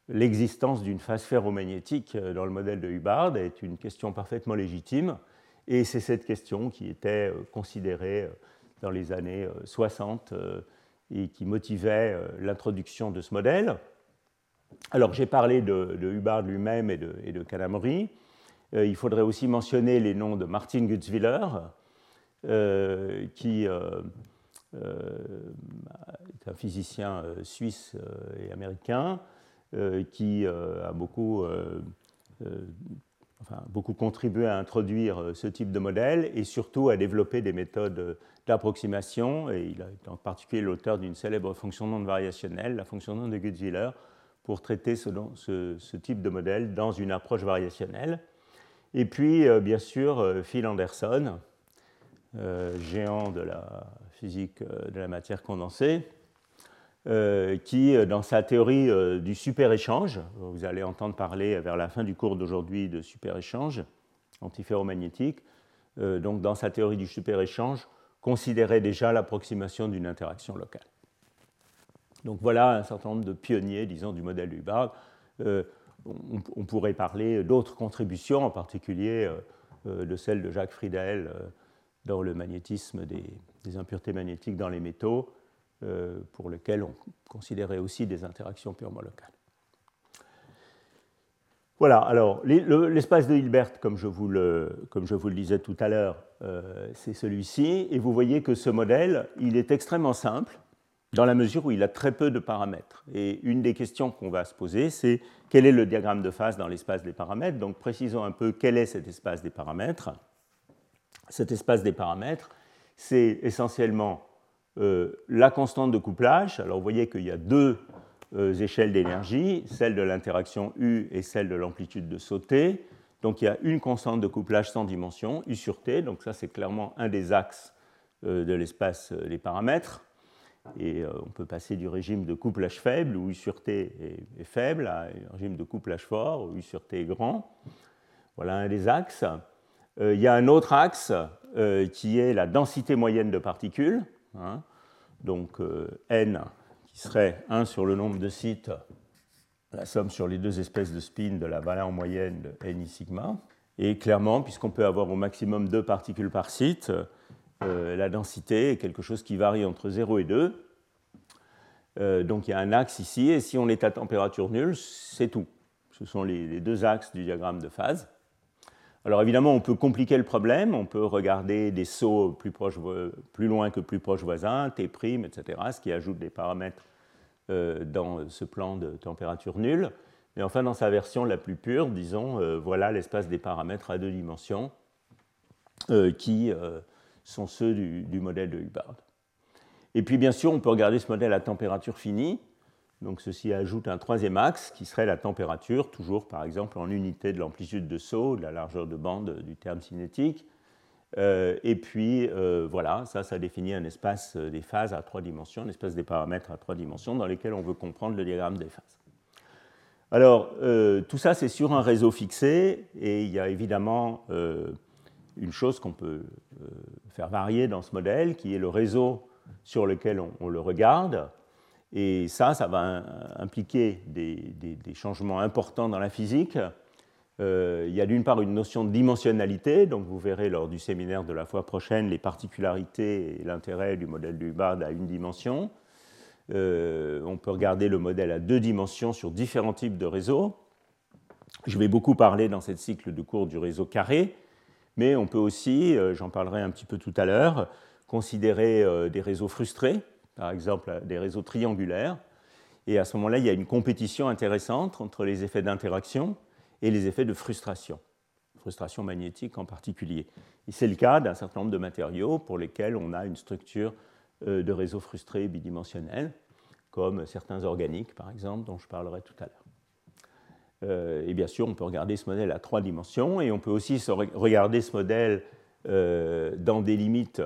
l'existence d'une phase ferromagnétique dans le modèle de Hubbard est une question parfaitement légitime, et c'est cette question qui était considérée dans les années 60 et qui motivait euh, l'introduction de ce modèle. Alors j'ai parlé de, Hubbard lui-même et de, et de euh, il faudrait aussi mentionner les noms de Martin Gutzwiller, qui est un physicien suisse et américain, qui a beaucoup enfin, beaucoup contribué à introduire euh, ce type de modèle et surtout à développer des méthodes d'approximation. Et il est en particulier l'auteur d'une célèbre fonction non variationnelle, la fonction non de Gutzwiller, pour traiter ce, type de modèle dans une approche variationnelle. Et puis, euh, bien sûr, euh, Phil Anderson, géant de la physique de la matière condensée, euh, qui, euh, dans sa théorie euh, du super-échange, vous allez entendre parler vers la fin du cours d'aujourd'hui de super-échange antiferromagnétique, donc dans sa théorie du super-échange, considérait déjà l'approximation d'une interaction locale. Donc voilà un certain nombre de pionniers, disons, du modèle Hubbard. on, pourrait parler d'autres contributions, en particulier de celle de Jacques Friedel dans le magnétisme des impuretés magnétiques dans les métaux, euh, pour lequel on considérait aussi des interactions purement locales. Voilà, alors l'espace de Hilbert, comme je vous le, comme je vous le disais tout à l'heure, euh, c'est celui-ci, et vous voyez que ce modèle, il est extrêmement simple, dans la mesure où il a très peu de paramètres. Et une des questions qu'on va se poser, c'est quel est le diagramme de phase dans l'espace des paramètres? Donc précisons un peu quel est cet espace des paramètres. Cet espace des paramètres, c'est essentiellement euh, la constante de couplage. Alors vous voyez qu'il y a deux échelles d'énergie, celle de l'interaction U et celle de l'amplitude de saut T. Donc il y a une constante de couplage sans dimension, U sur T. Donc ça c'est clairement un des axes euh, de l'espace des paramètres. Et on peut passer du régime de couplage faible, où U sur T est, faible, à un régime de couplage fort, où U sur T est grand. Voilà un des axes. il y a un autre axe qui est la densité moyenne de particules. Hein. donc euh, n serait 1 sur le nombre de sites, la somme sur les deux espèces de spin de la valeur moyenne de n sigma. Et clairement, puisqu'on peut avoir au maximum deux particules par site, euh, la densité est quelque chose qui varie entre 0 et 2. Euh, donc il y a un axe ici, et si on est à température nulle, c'est tout. Ce sont les deux axes du diagramme de phase. Alors évidemment, on peut compliquer le problème, on peut regarder des sauts plus, loin que plus proches voisins, T', etc., ce qui ajoute des paramètres euh, dans ce plan de température nulle. Mais enfin, dans sa version la plus pure, disons, euh, voilà l'espace des paramètres à deux dimensions euh, qui sont ceux du, modèle de Hubbard. Et puis bien sûr, on peut regarder ce modèle à température finie, donc ceci ajoute un troisième axe qui serait la température, toujours par exemple en unité de l'amplitude de saut, de la largeur de bande du terme cinétique. Euh, et puis euh, voilà, ça, ça définit un espace des phases à trois dimensions, un espace des paramètres à trois dimensions dans lesquels on veut comprendre le diagramme des phases. Alors, euh, tout ça, c'est sur un réseau fixé, et il y a évidemment une chose qu'on peut faire varier dans ce modèle, qui est le réseau sur lequel on le regarde. Et ça, ça va impliquer des, changements importants dans la physique. Euh, il y a d'une part une notion de dimensionnalité, donc vous verrez lors du séminaire de la fois prochaine les particularités et l'intérêt du modèle du Hubbard à une dimension. Euh, on peut regarder le modèle à deux dimensions sur différents types de réseaux. Je vais beaucoup parler dans cette cycle de cours du réseau carré, mais on peut aussi, euh, j'en parlerai un petit peu tout à l'heure, considérer des réseaux frustrés, par exemple des réseaux triangulaires. Et à ce moment-là, il y a une compétition intéressante entre les effets d'interaction et les effets de frustration, frustration magnétique en particulier. Et c'est le cas d'un certain nombre de matériaux pour lesquels on a une structure euh, de réseau frustré bidimensionnel, comme certains organiques, par exemple, dont je parlerai tout à l'heure. Euh, et bien sûr, on peut regarder ce modèle à trois dimensions, et on peut aussi regarder ce modèle euh, dans des limites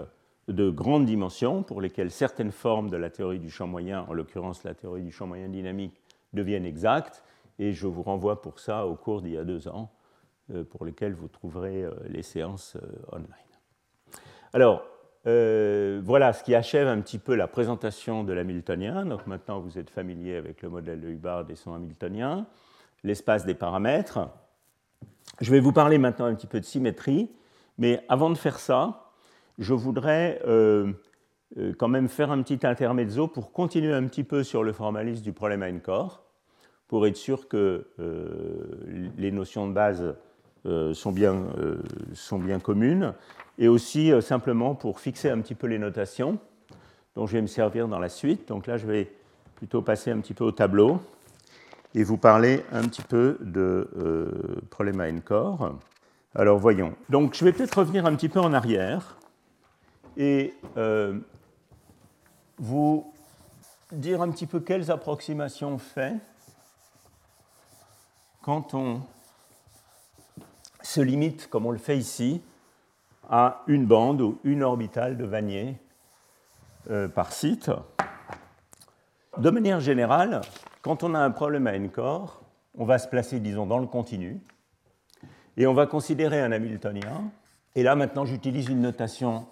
de grandes dimensions pour lesquelles certaines formes de la théorie du champ moyen, en l'occurrence la théorie du champ moyen dynamique, deviennent exactes. Et je vous renvoie pour ça au cours d'il y a deux ans, euh, pour lesquels vous trouverez euh, les séances euh, online. Alors, voilà ce qui achève un petit peu la présentation de l'hamiltonien. Donc maintenant, vous êtes familier avec le modèle de Hubbard et son hamiltonien, l'espace des paramètres. Je vais vous parler maintenant un petit peu de symétrie, mais avant de faire ça, je voudrais euh, euh, quand même faire un petit intermezzo pour continuer un petit peu sur le formalisme du problème corps, pour être sûr que euh, les notions de base sont, bien, sont bien communes, et aussi simplement pour fixer un petit peu les notations dont je vais me servir dans la suite. Donc là, je vais plutôt passer un petit peu au tableau et vous parler un petit peu de problème N-core. Alors voyons. Donc je vais peut-être revenir un petit peu en arrière et euh, vous dire un petit peu quelles approximations on fait quand on se limite, comme on le fait ici, à une bande ou une orbitale de Vanier euh, par site. De manière générale, quand on a un problème à n-core, on va se placer, disons, dans le continu, et on va considérer un Hamiltonien. Et là, maintenant, j'utilise une notation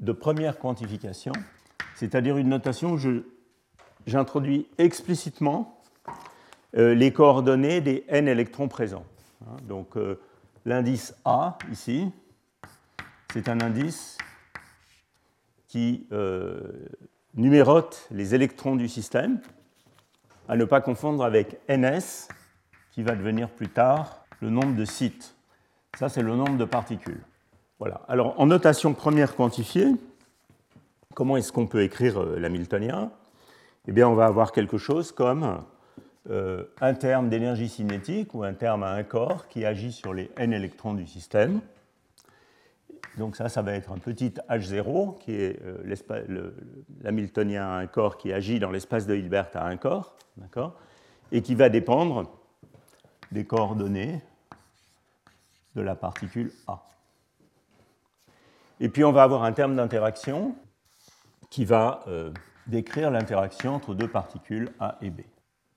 de première quantification, c'est-à-dire une notation où j'introduis explicitement euh, les coordonnées des n électrons présents. Hein, donc, euh, l'indice A, ici, c'est un indice qui euh, numérote les électrons du système, à ne pas confondre avec NS, qui va devenir plus tard le nombre de sites. Ça, c'est le nombre de particules. Voilà. Alors, en notation première quantifiée, comment est-ce qu'on peut écrire euh, l'hamiltonien? Eh bien, on va avoir quelque chose comme euh, un terme d'énergie cinétique ou un terme à un corps qui agit sur les n électrons du système. Donc ça, ça va être un petit H0 qui est euh, l'hamiltonien à un corps qui agit dans l'espace de Hilbert à un corps, et qui va dépendre des coordonnées de la particule A. Et puis on va avoir un terme d'interaction qui va euh, décrire l'interaction entre deux particules A et B.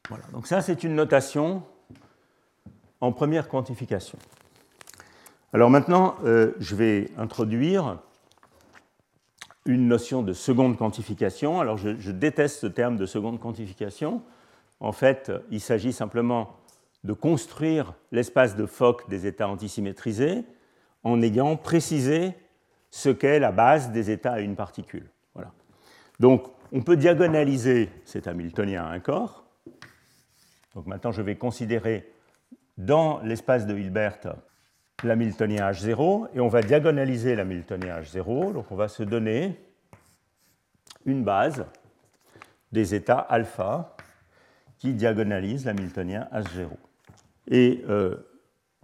Voilà. Donc ça, c'est une notation en première quantification. Alors maintenant, euh, je vais introduire une notion de seconde quantification. Alors je, déteste ce terme de seconde quantification. En fait, il s'agit simplement de construire l'espace de Fock des états antisymétrisés en ayant précisé ce qu'est la base des états à une particule. Voilà. Donc, on peut diagonaliser cet Hamiltonien à un corps. Donc maintenant, je vais considérer dans l'espace de Hilbert l'Hamiltonien H0 et on va diagonaliser l'Hamiltonien H0. Donc on va se donner une base des états alpha qui diagonalise l'Hamiltonien H0. Et euh,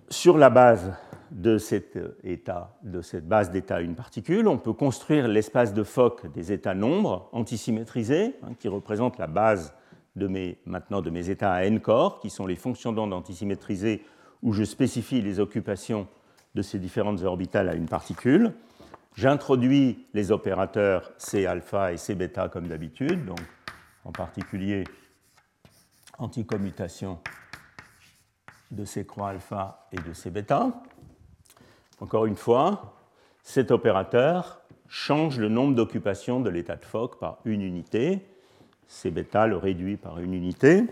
sur la base de cet état, de cette base d'état une particule, on peut construire l'espace de Fock des états nombres antisymétrisés, hein, qui représentent la base de mes, maintenant de mes états à n corps, qui sont les fonctions d'onde antisymétrisées où je spécifie les occupations de ces différentes orbitales à une particule. J'introduis les opérateurs C alpha et C bêta comme d'habitude, donc en particulier anticommutation de C croix alpha et de C bêta. Encore une fois, cet opérateur change le nombre d'occupations de l'état de Fock par une unité. C bêta le réduit par une unité.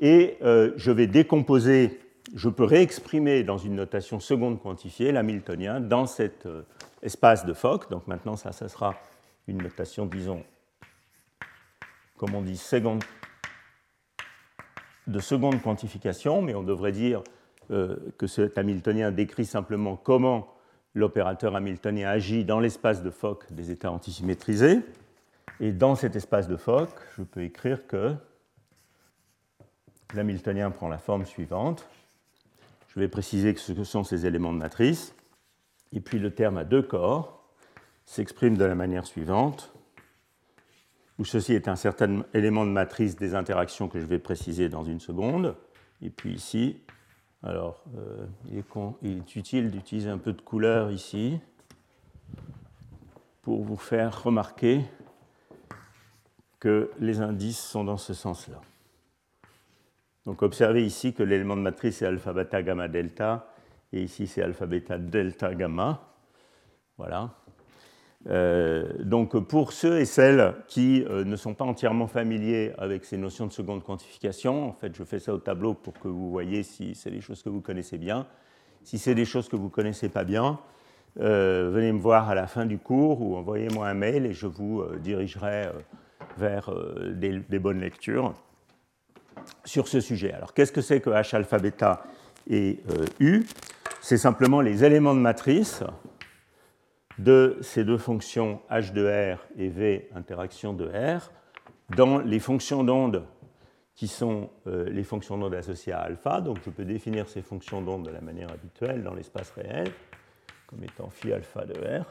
Et euh, je vais décomposer je peux réexprimer dans une notation seconde quantifiée l'hamiltonien dans cet euh, espace de Fock. Donc maintenant, ça, sera une notation, disons, comme on dit, seconde, de seconde quantification, mais on devrait dire que cet hamiltonien décrit simplement comment l'opérateur hamiltonien agit dans l'espace de Fock des états antisymétrisés. Et dans cet espace de Fock, je peux écrire que l'hamiltonien prend la forme suivante. Je vais préciser ce que sont ces éléments de matrice. Et puis le terme à deux corps s'exprime de la manière suivante, où ceci est un certain élément de matrice des interactions que je vais préciser dans une seconde. Et puis ici, alors euh, il, est il est utile d'utiliser un peu de couleur ici pour vous faire remarquer que les indices sont dans ce sens-là. Donc observez ici que l'élément de matrice est alpha beta gamma delta, et ici c'est alpha beta delta gamma. Voilà. Euh, donc pour ceux et celles qui euh, ne sont pas entièrement familiers avec ces notions de seconde quantification, en fait je fais ça au tableau pour que vous voyez si c'est des choses que vous connaissez bien. Si c'est des choses que vous ne connaissez pas bien, euh, venez me voir à la fin du cours ou envoyez-moi un mail et je vous dirigerai vers des bonnes lectures sur ce sujet. Alors qu'est-ce que c'est que H alpha bêta et U? C'est simplement les éléments de matrice de ces deux fonctions h de r et v interaction de r dans les fonctions d'onde qui sont euh, les fonctions d'onde associées à alpha. Donc je peux définir ces fonctions d'onde de la manière habituelle dans l'espace réel, comme étant phi alpha de r.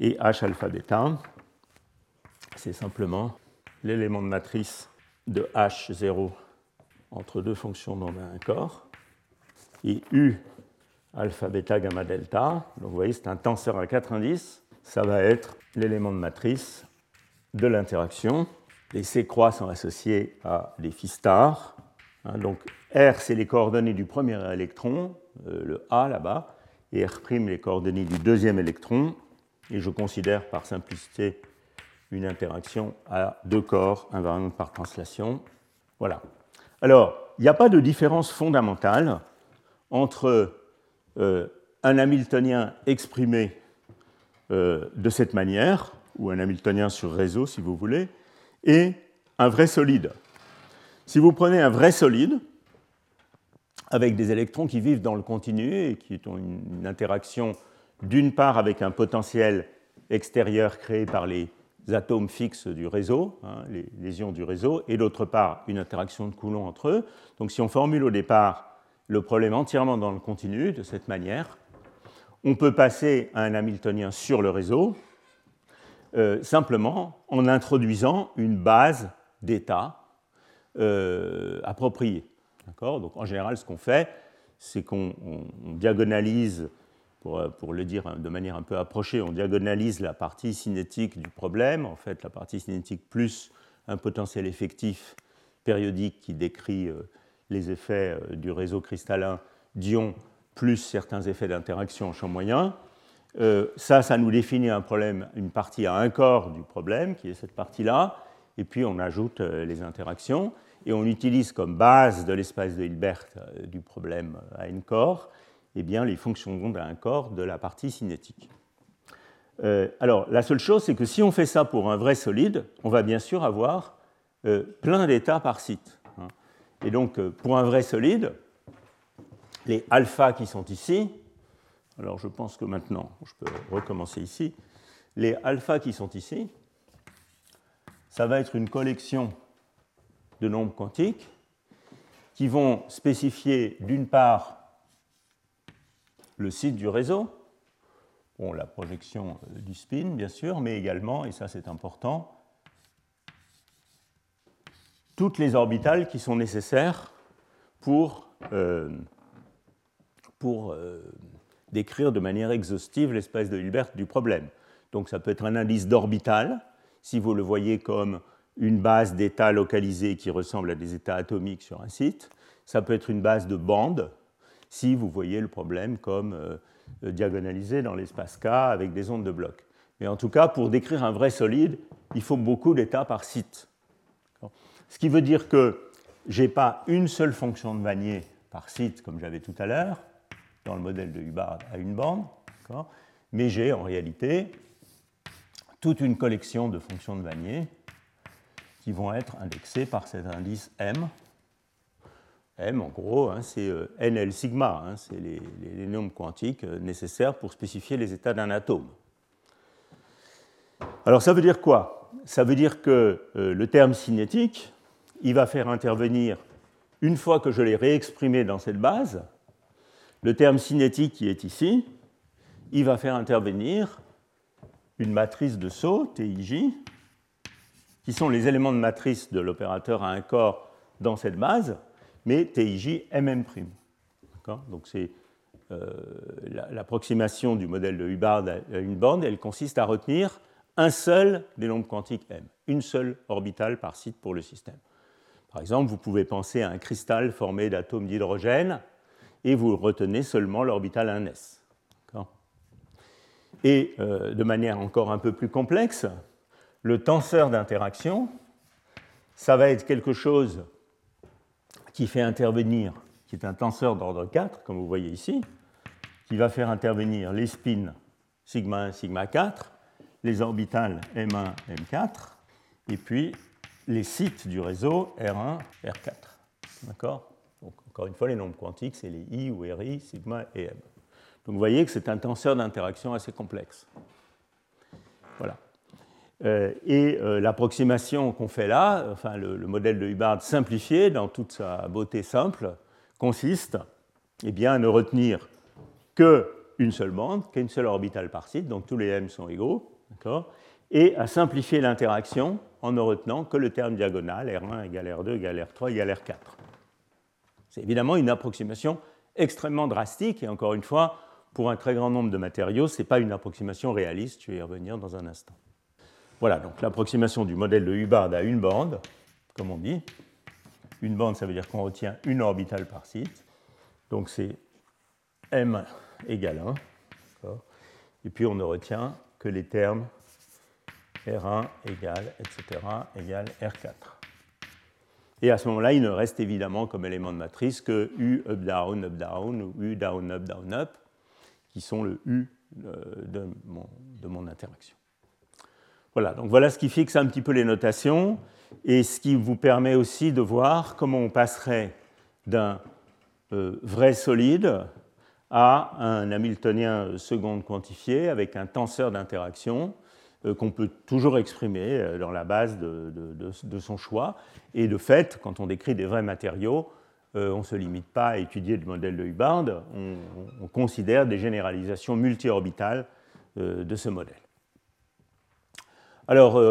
Et h alpha d'état, c'est simplement l'élément de matrice de h0 entre deux fonctions d'onde à un corps. Et u alpha bêta gamma delta, donc vous voyez c'est un tenseur à quatre indices, ça va être l'élément de matrice de l'interaction les C croix sont associés à des phi stars. Hein, donc R, c'est les coordonnées du premier électron, euh, le A là-bas, et R' les coordonnées du deuxième électron. Et je considère par simplicité une interaction à deux corps invariante par translation. Voilà. Alors, il n'y a pas de différence fondamentale entre euh, un Hamiltonien exprimé euh, de cette manière, ou un Hamiltonien sur réseau si vous voulez, et un vrai solide. Si vous prenez un vrai solide, avec des électrons qui vivent dans le continu et qui ont une interaction d'une part avec un potentiel extérieur créé par les atomes fixes du réseau, hein, les, ions du réseau, et d'autre part une interaction de Coulomb entre eux. Donc si on formule au départ le problème entièrement dans le continu de cette manière, on peut passer à un Hamiltonien sur le réseau, euh, simplement en introduisant une base d'état euh, appropriée. En général, ce qu'on fait, c'est qu'on diagonalise, pour, pour, le dire de manière un peu approchée, on diagonalise la partie cinétique du problème, en fait la partie cinétique plus un potentiel effectif périodique qui décrit euh, les effets du réseau cristallin d'ions plus certains effets d'interaction en champ moyen. Euh, ça, ça nous définit un problème, une partie à un corps du problème, qui est cette partie-là, et puis on ajoute euh, les interactions, et on utilise comme base de l'espace de Hilbert euh, du problème à n corps eh bien, les fonctions d'onde à un corps de la partie cinétique. alors, la seule chose, c'est que si on fait ça pour un vrai solide, on va bien sûr avoir plein d'états par site. Et donc, pour un vrai solide, les alphas qui sont ici, alors je pense que maintenant, je peux recommencer ici. Les alphas qui sont ici, ça va être une collection de nombres quantiques qui vont spécifier d'une part le site du réseau, bon, la projection euh, du spin bien sûr, mais également, et ça c'est important, toutes les orbitales qui sont nécessaires pour, euh, pour euh, décrire de manière exhaustive l'espace de Hilbert du problème. Donc ça peut être un indice d'orbital, si vous le voyez comme une base d'états localisés qui ressemble à des états atomiques sur un site. Ça peut être une base de bande, si vous voyez le problème comme euh, diagonalisé dans l'espace K avec des ondes de bloc. Mais en tout cas, pour décrire un vrai solide, il faut beaucoup d'états par site. Ce qui veut dire que je n'ai pas une seule fonction de Vanier par site comme j'avais tout à l'heure, dans le modèle de Hubbard à une bande, mais j'ai en réalité toute une collection de fonctions de Vanier qui vont être indexées par cet indice M. M, en gros, hein, c'est euh, NL sigma, hein, c'est les, nombres quantiques euh, nécessaires pour spécifier les états d'un atome. Alors ça veut dire quoi? Ça veut dire que euh, le terme cinétique, il va faire intervenir, une fois que je l'ai réexprimé dans cette base, le terme cinétique qui est ici, il va faire intervenir une matrice de saut, TIJ, qui sont les éléments de matrice de l'opérateur à un corps dans cette base, mais TIJ MM'. Donc c'est euh, l'approximation du modèle de Hubbard à une bande, elle consiste à retenir un seul des nombres quantiques M, une seule orbitale par site pour le système. Par exemple, vous pouvez penser à un cristal formé d'atomes d'hydrogène et vous retenez seulement l'orbital 1s. Et euh, de manière encore un peu plus complexe, le tenseur d'interaction, ça va être quelque chose qui fait intervenir, qui est un tenseur d'ordre 4, comme vous voyez ici, qui va faire intervenir les spins sigma 1, sigma 4, les orbitales M1, M4, et puis les sites du réseau R1, R4. D'accord? Encore une fois, les nombres quantiques, c'est les I ou RI, sigma et M. Donc vous voyez que c'est un tenseur d'interaction assez complexe. Voilà. Euh, et euh, l'approximation qu'on fait là, enfin le, modèle de Hubbard simplifié dans toute sa beauté simple, consiste eh bien, à ne retenir qu'une seule bande, qu'une seule orbitale par site, donc tous les m sont égaux, et à simplifier l'interaction en ne retenant que le terme diagonal, R1 égale R2 égale R3 égale R4. C'est évidemment une approximation extrêmement drastique, et encore une fois, pour un très grand nombre de matériaux, ce n'est pas une approximation réaliste, je vais y revenir dans un instant. Voilà, donc l'approximation du modèle de Hubbard à une bande, comme on dit. Une bande, ça veut dire qu'on retient une orbitale par site. Donc c'est m égale 1. Et puis on ne retient que les termes R1 égale, etc., égale R4. Et à ce moment-là, il ne reste évidemment comme élément de matrice que U up down up down ou U down up down up, qui sont le U euh, de mon, de mon interaction. Voilà, donc voilà ce qui fixe un petit peu les notations et ce qui vous permet aussi de voir comment on passerait d'un euh, vrai solide à un Hamiltonien seconde quantifié avec un tenseur d'interaction euh, qu'on peut toujours exprimer euh, dans la base de, son choix. Et de fait, quand on décrit des vrais matériaux, euh, on ne se limite pas à étudier le modèle de Hubbard, on, considère des généralisations multi-orbitales de ce modèle. Alors,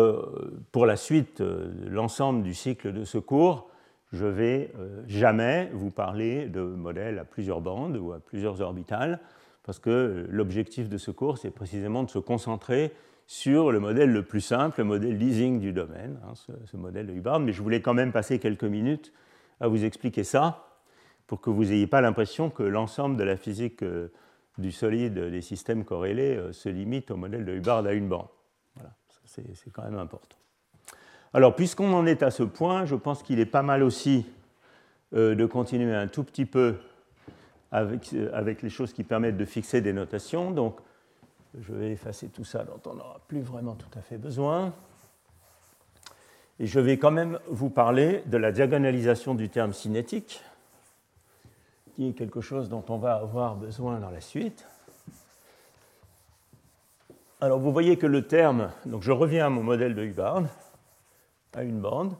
pour la suite, l'ensemble du cycle de ce cours, je ne vais jamais vous parler de modèles à plusieurs bandes ou à plusieurs orbitales, parce que l'objectif de ce cours, c'est précisément de se concentrer sur le modèle le plus simple, le modèle leasing du domaine, hein, ce, modèle de Hubbard, mais je voulais quand même passer quelques minutes à vous expliquer ça pour que vous n'ayez pas l'impression que l'ensemble de la physique euh, du solide des systèmes corrélés euh, se limite au modèle de Hubbard à une bande. Voilà, c'est quand même important. Alors, puisqu'on en est à ce point, je pense qu'il est pas mal aussi euh, de continuer un tout petit peu avec, avec, les choses qui permettent de fixer des notations. Donc, je vais effacer tout ça dont on n'aura plus vraiment tout à fait besoin. Et je vais quand même vous parler de la diagonalisation du terme cinétique, qui est quelque chose dont on va avoir besoin dans la suite. Alors vous voyez que le terme, donc je reviens à mon modèle de Hubbard, à une bande,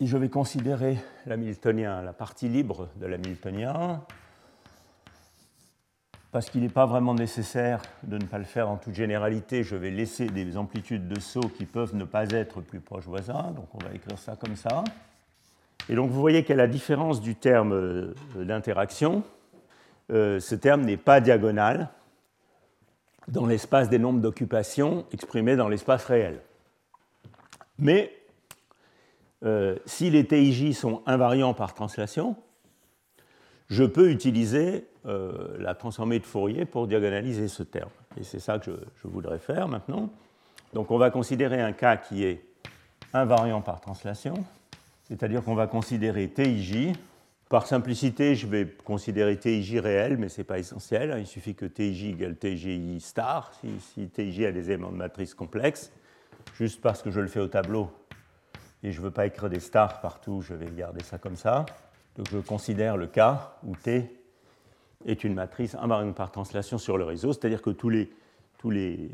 et je vais considérer l'hamiltonien, la partie libre de l'hamiltonien, parce qu'il n'est pas vraiment nécessaire de ne pas le faire en toute généralité, je vais laisser des amplitudes de saut qui peuvent ne pas être plus proches voisins. Donc on va écrire ça comme ça. Et donc vous voyez qu'à la différence du terme euh, d'interaction, euh, ce terme n'est pas diagonal dans l'espace des nombres d'occupation exprimés dans l'espace réel. Mais euh, si les TIJ sont invariants par translation, je peux utiliser euh, la transformée de Fourier pour diagonaliser ce terme. Et c'est ça que je, voudrais faire maintenant. Donc on va considérer un cas qui est invariant par translation, c'est-à-dire qu'on va considérer TIJ. Par simplicité, je vais considérer TIJ réel, mais ce n'est pas essentiel. Il suffit que TIJ égale TJI star, si, si TIJ a des éléments de matrice complexes. Juste parce que je le fais au tableau et je ne veux pas écrire des stars partout, je vais garder ça comme ça. Donc je considère le cas où T est une matrice invariante par translation sur le réseau, c'est-à-dire que tous les, tous les,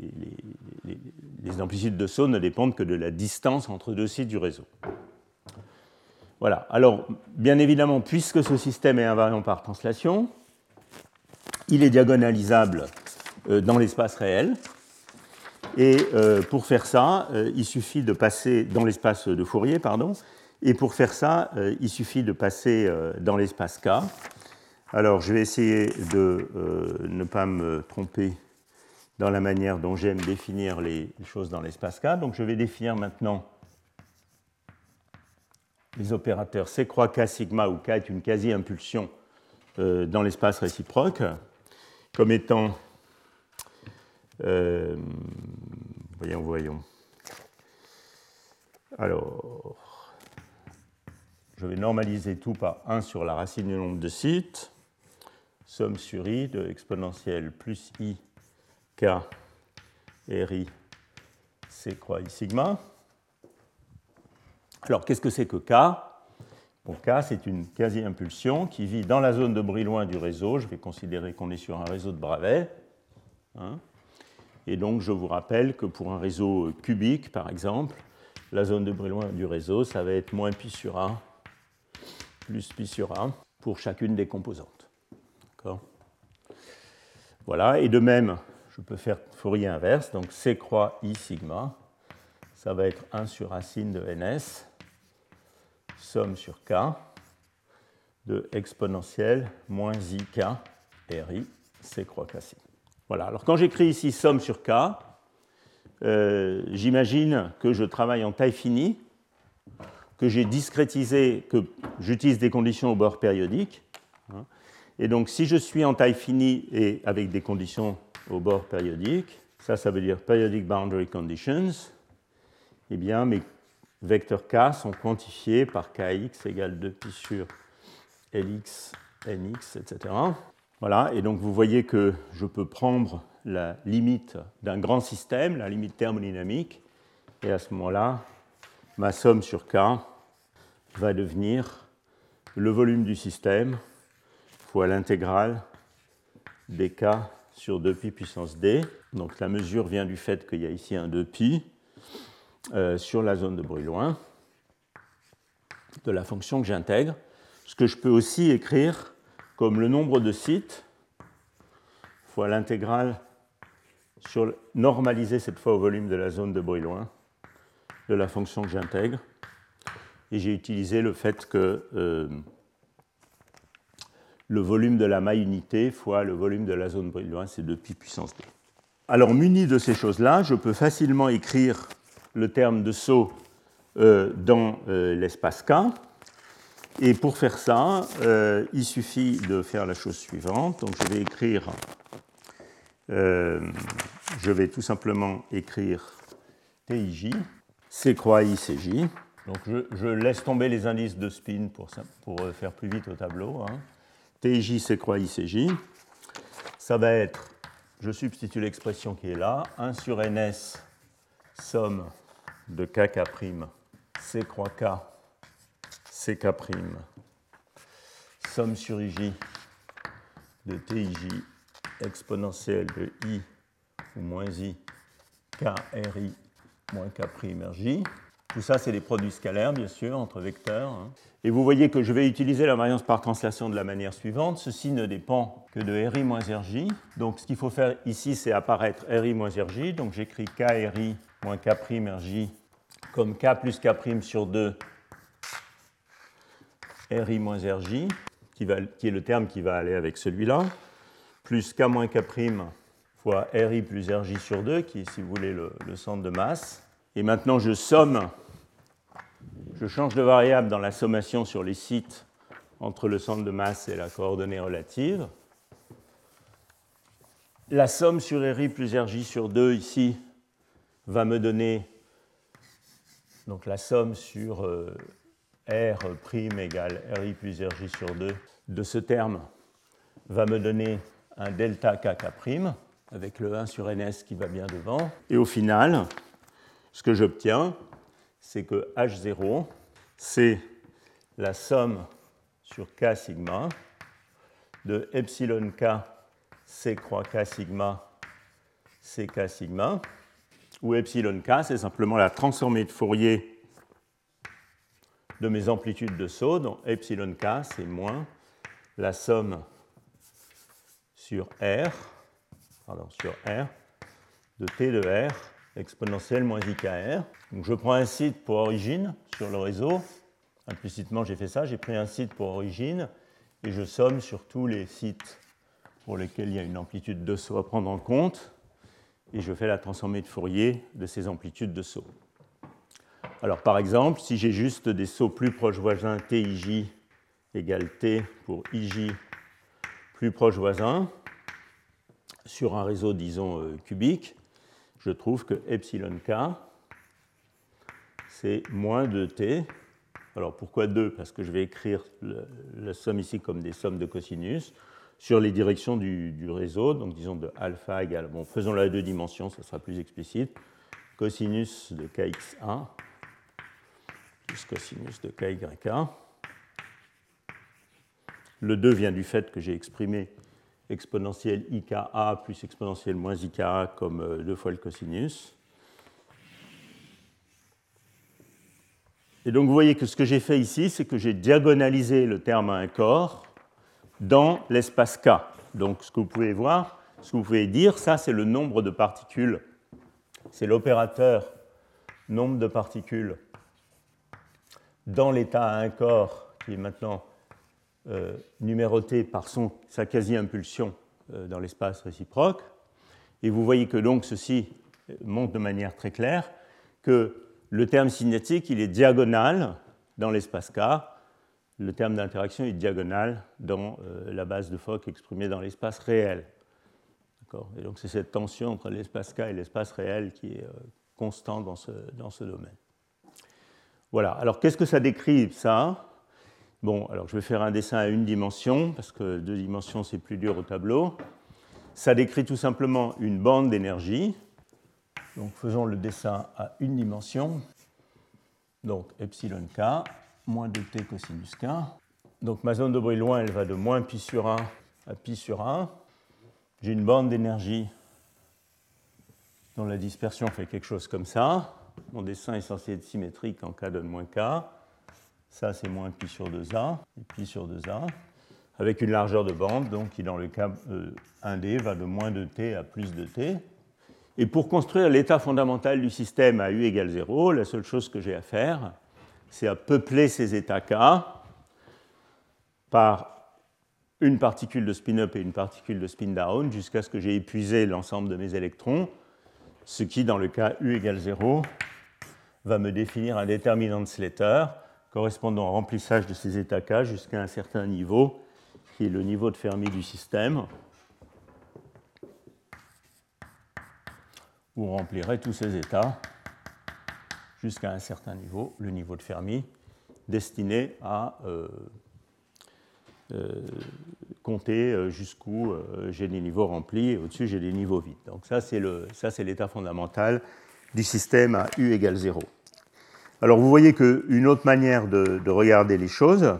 les, amplitudes de saut ne dépendent que de la distance entre deux sites du réseau. Voilà. Alors, bien évidemment, puisque ce système est invariant par translation, il est diagonalisable euh, dans l'espace réel. Et euh, pour faire ça, euh, il suffit de passer dans l'espace de Fourier, pardon, et pour faire ça, il suffit de passer dans l'espace K. Alors, je vais essayer de euh, ne pas me tromper dans la manière dont j'aime définir les choses dans l'espace K. Donc, je vais définir maintenant les opérateurs C croix K sigma, où K est une quasi-impulsion dans l'espace réciproque, comme étant. voyons, voyons. Alors. Je vais normaliser tout par 1 sur la racine du nombre de sites, somme sur i de exponentielle plus i k ri c croix i sigma. Alors qu'est-ce que c'est que k? Bon, K, c'est une quasi-impulsion qui vit dans la zone de bruit loin du réseau. Je vais considérer qu'on est sur un réseau de Bravais. Hein. Et donc, je vous rappelle que pour un réseau cubique, par exemple, la zone de Brillouin du réseau, ça va être moins pi sur A plus pi sur A pour chacune des composantes. Voilà, et de même, je peux faire Fourier inverse, donc C croix I sigma, ça va être 1 sur racine de ns, somme sur K, de exponentielle moins IK RI, C croix K Voilà, alors quand j'écris ici somme sur K, euh, j'imagine que je travaille en taille finie, que j'ai discrétisé, que j'utilise des conditions au bord périodique. Et donc, si je suis en taille finie et avec des conditions au bord périodique, ça, ça veut dire periodic boundary conditions, eh bien, mes vecteurs k sont quantifiés par kx égale 2pi sur lx, nx, etc. Voilà, et donc vous voyez que je peux prendre la limite d'un grand système, la limite thermodynamique, et à ce moment-là, ma somme sur K va devenir le volume du système fois l'intégrale dk sur 2pi puissance d. Donc la mesure vient du fait qu'il y a ici un 2pi euh, sur la zone de Brillouin de la fonction que j'intègre. Ce que je peux aussi écrire comme le nombre de sites fois l'intégrale sur normaliser cette fois au volume de la zone de Brillouin de la fonction que j'intègre. Et j'ai utilisé le fait que euh, le volume de la maille unité fois le volume de la zone Brillouin, c'est 2 pi puissance d. Alors, muni de ces choses-là, je peux facilement écrire le terme de saut euh, dans euh, l'espace K. Et pour faire ça, il suffit de faire la chose suivante. Donc, je vais écrire, je vais tout simplement écrire TIJ C croix I, J. Donc je, laisse tomber les indices de spin pour, euh, faire plus vite au tableau. Hein. TJ, C croix I, J. Ça va être, je substitue l'expression qui est là, 1 sur ns, somme de kk', C croix K, CK', somme sur IJ de TIJ exponentielle de I ou moins I, KRI moins K' J. Tout ça, c'est des produits scalaires, bien sûr, entre vecteurs. Hein. Et vous voyez que je vais utiliser la variance par translation de la manière suivante. Ceci ne dépend que de RI moins RJ. Donc ce qu'il faut faire ici, c'est apparaître RI moins RJ. Donc j'écris KRI moins K' comme K plus K' sur 2 RI moins RJ, qui, qui, est le terme qui va aller avec celui-là, plus K moins K' fois RI plus RJ sur 2, qui est, si vous voulez, le, centre de masse. Et maintenant, je somme, je change de variable dans la sommation sur les sites entre le centre de masse et la coordonnée relative. La somme sur RI plus RJ sur 2 ici va me donner donc la somme sur euh, R' égale RI plus RJ sur 2 de ce terme va me donner un delta KK' avec le 1 sur ns qui va bien devant. Et au final, ce que j'obtiens, c'est que H0, c'est la somme sur K sigma de epsilon K C croix K sigma CK sigma, où epsilon K, c'est simplement la transformée de Fourier de mes amplitudes de saut, donc epsilon K, c'est moins la somme sur R pardon, sur R de T de R exponentielle moins IKR. Donc je prends un site pour origine sur le réseau. Implicitement, j'ai fait ça. J'ai pris un site pour origine et je somme sur tous les sites pour lesquels il y a une amplitude de saut à prendre en compte et je fais la transformée de Fourier de ces amplitudes de saut. Alors par exemple, si j'ai juste des sauts plus proches voisins TIJ égale T pour IJ plus proche voisin, sur un réseau, disons, euh, cubique, je trouve que epsilon k, c'est moins 2t. Alors pourquoi 2 Parce que je vais écrire la somme ici comme des sommes de cosinus sur les directions du, réseau, donc disons de alpha égale, bon, faisons-le à deux dimensions, ça sera plus explicite, cosinus de kxa plus cosinus de kyk. Le 2 vient du fait que j'ai exprimé exponentielle IKA plus exponentielle moins IKA comme deux fois le cosinus. Et donc vous voyez que ce que j'ai fait ici, c'est que j'ai diagonalisé le terme à un corps dans l'espace K. Donc ce que vous pouvez voir, ce que vous pouvez dire, ça c'est le nombre de particules, c'est l'opérateur nombre de particules dans l'état à un corps qui est maintenant euh, numéroté par sa quasi-impulsion euh, dans l'espace réciproque. Et vous voyez que donc ceci montre de manière très claire que le terme cinétique, il est diagonal dans l'espace K. Le terme d'interaction est diagonal dans euh, la base de Fock exprimée dans l'espace réel. Et donc c'est cette tension entre l'espace K et l'espace réel qui est euh, constante dans dans ce domaine. Voilà. Alors qu'est-ce que ça décrit ça? Bon, alors je vais faire un dessin à une dimension parce que deux dimensions c'est plus dur au tableau. Ça décrit tout simplement une bande d'énergie donc faisons le dessin à une dimension. Donc epsilon k, moins 2t cosinus k. Donc ma zone de bruit loin, elle va de moins pi sur 1 à pi sur 1. J'ai une bande d'énergie dont la dispersion fait quelque chose comme ça. Mon dessin est censé être symétrique en k donne moins k. Ça, c'est moins pi sur 2a, et pi sur 2a, avec une largeur de bande, donc qui dans le cas 1D euh, va de moins 2t à plus de t. Et pour construire l'état fondamental du système à U égale 0, la seule chose que j'ai à faire, c'est à peupler ces états K par une particule de spin-up et une particule de spin-down jusqu'à ce que j'ai épuisé l'ensemble de mes électrons, ce qui, dans le cas U égale 0, va me définir un déterminant de Slater correspondant au remplissage de ces états K jusqu'à un certain niveau, qui est le niveau de Fermi du système. où on remplirait tous ces états jusqu'à un certain niveau, le niveau de Fermi, destiné à euh, euh, compter euh, jusqu'où j'ai des niveaux remplis et au-dessus j'ai des niveaux vides. Donc ça c'est l'état fondamental du système à U égale 0. Alors vous voyez qu'une autre manière de, de, regarder les choses,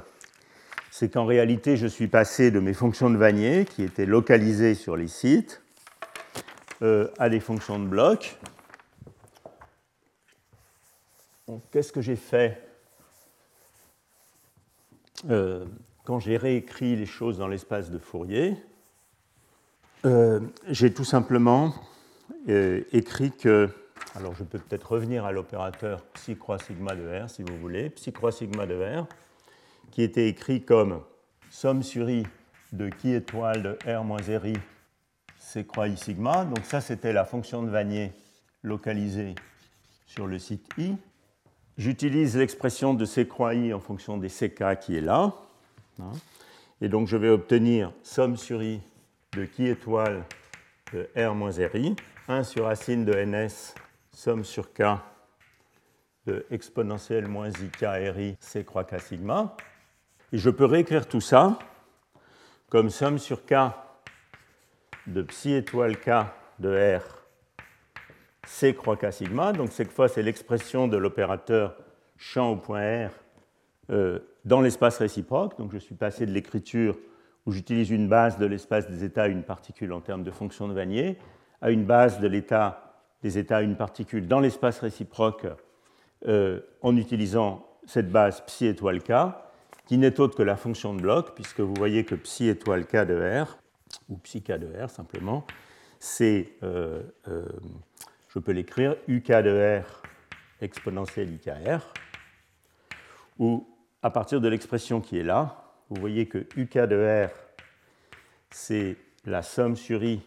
c'est qu'en réalité je suis passé de mes fonctions de Vanier qui étaient localisées sur les sites euh, à des fonctions de bloc. Qu'est-ce que j'ai fait euh, quand j'ai réécrit les choses dans l'espace de Fourier? Euh, J'ai tout simplement écrit que, alors je peux peut-être revenir à l'opérateur psi croix sigma de R si vous voulez, psi croix sigma de R, qui était écrit comme somme sur i de qui étoile de R moins RI c'est croix i sigma. Donc ça, c'était la fonction de Vanier localisée sur le site i. J'utilise l'expression de c croix i en fonction des ck qui est là. Hein. Et donc je vais obtenir somme sur i de qui étoile de r moins ri, 1 sur racine de ns, somme sur k de exponentielle moins ik ri, c croix k sigma. Et je peux réécrire tout ça comme somme sur k de psi étoile k de R C croix K sigma. Donc cette fois, c'est l'expression de l'opérateur champ au point R euh, dans l'espace réciproque. Donc je suis passé de l'écriture où j'utilise une base de l'espace des états une particule en termes de fonction de Vanier à une base de l'état des états à une particule dans l'espace réciproque euh, en utilisant cette base psi étoile k qui n'est autre que la fonction de bloc puisque vous voyez que psi étoile k de R ou psi k de R simplement, c'est, euh, euh, je peux l'écrire, uk de R exponentielle IKR, où à partir de l'expression qui est là, vous voyez que uk de R, c'est la somme sur i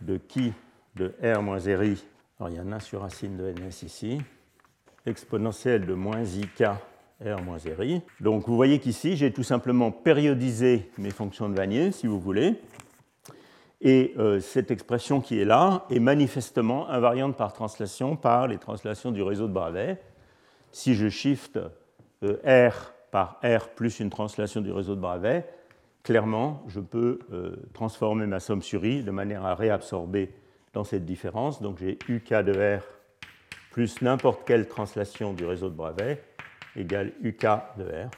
de qui de R moins RI, alors il y en a sur racine de ns ici, exponentielle de moins IK R moins RI. Donc vous voyez qu'ici, j'ai tout simplement périodisé mes fonctions de Vanier, si vous voulez. Et euh, cette expression qui est là est manifestement invariante par translation par les translations du réseau de Bravais. Si je shift euh, R par R plus une translation du réseau de Bravais, clairement, je peux euh, transformer ma somme sur I de manière à réabsorber dans cette différence. Donc j'ai UK de R plus n'importe quelle translation du réseau de Bravais égale UK de R.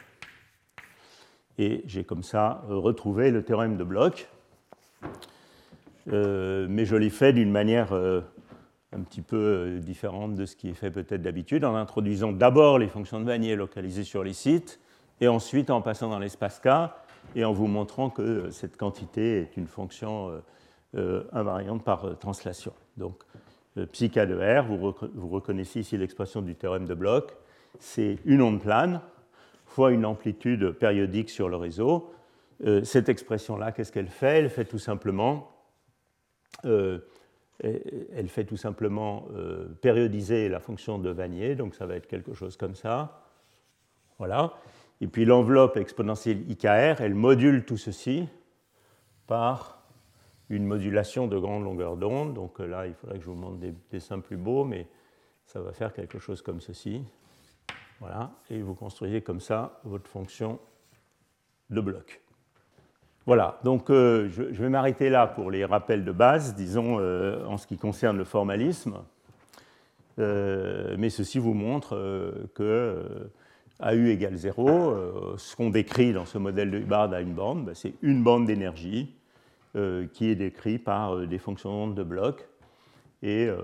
Et j'ai comme ça euh, retrouvé le théorème de Bloch. mais je l'ai fait d'une manière un petit peu différente de ce qui est fait peut-être d'habitude, en introduisant d'abord les fonctions de Vanier localisées sur les sites, et ensuite en passant dans l'espace K, et en vous montrant que cette quantité est une fonction invariante par translation. Donc, psi k de R, vous, reconnaissez ici l'expression du théorème de Bloch, c'est une onde plane fois une amplitude périodique sur le réseau. Euh, cette expression-là, qu'est-ce qu'elle fait? Elle fait tout simplement, euh, elle fait tout simplement euh, périodiser la fonction de Vanier, donc ça va être quelque chose comme ça. Voilà. Et puis l'enveloppe exponentielle IKR, elle module tout ceci par une modulation de grande longueur d'onde. Donc là, il faudrait que je vous montre des dessins plus beaux, mais ça va faire quelque chose comme ceci. Voilà, et vous construisez comme ça votre fonction de bloc. Voilà, donc euh, je, vais m'arrêter là pour les rappels de base, disons, euh, en ce qui concerne le formalisme. Euh, mais ceci vous montre que AU égale 0, ce qu'on décrit dans ce modèle de Hubbard à une bande, ben, c'est une bande d'énergie qui est décrite par des fonctions de bloc et euh,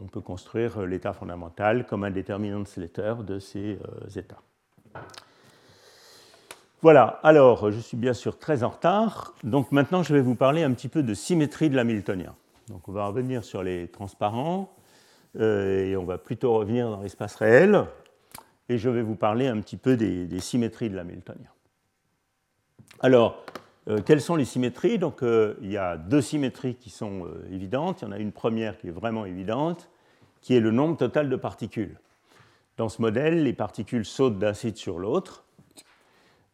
on peut construire l'état fondamental comme un déterminant de Slater de ces euh, états. Voilà, alors je suis bien sûr très en retard, donc maintenant je vais vous parler un petit peu de symétrie de l'Hamiltonien. Donc on va revenir sur les transparents euh, et on va plutôt revenir dans l'espace réel et je vais vous parler un petit peu des, des symétries de l'Hamiltonien. Alors, euh, quelles sont les symétries? Donc, euh, il y a deux symétries qui sont euh, évidentes. Il y en a une première qui est vraiment évidente, qui est le nombre total de particules. Dans ce modèle, les particules sautent d'un site sur l'autre,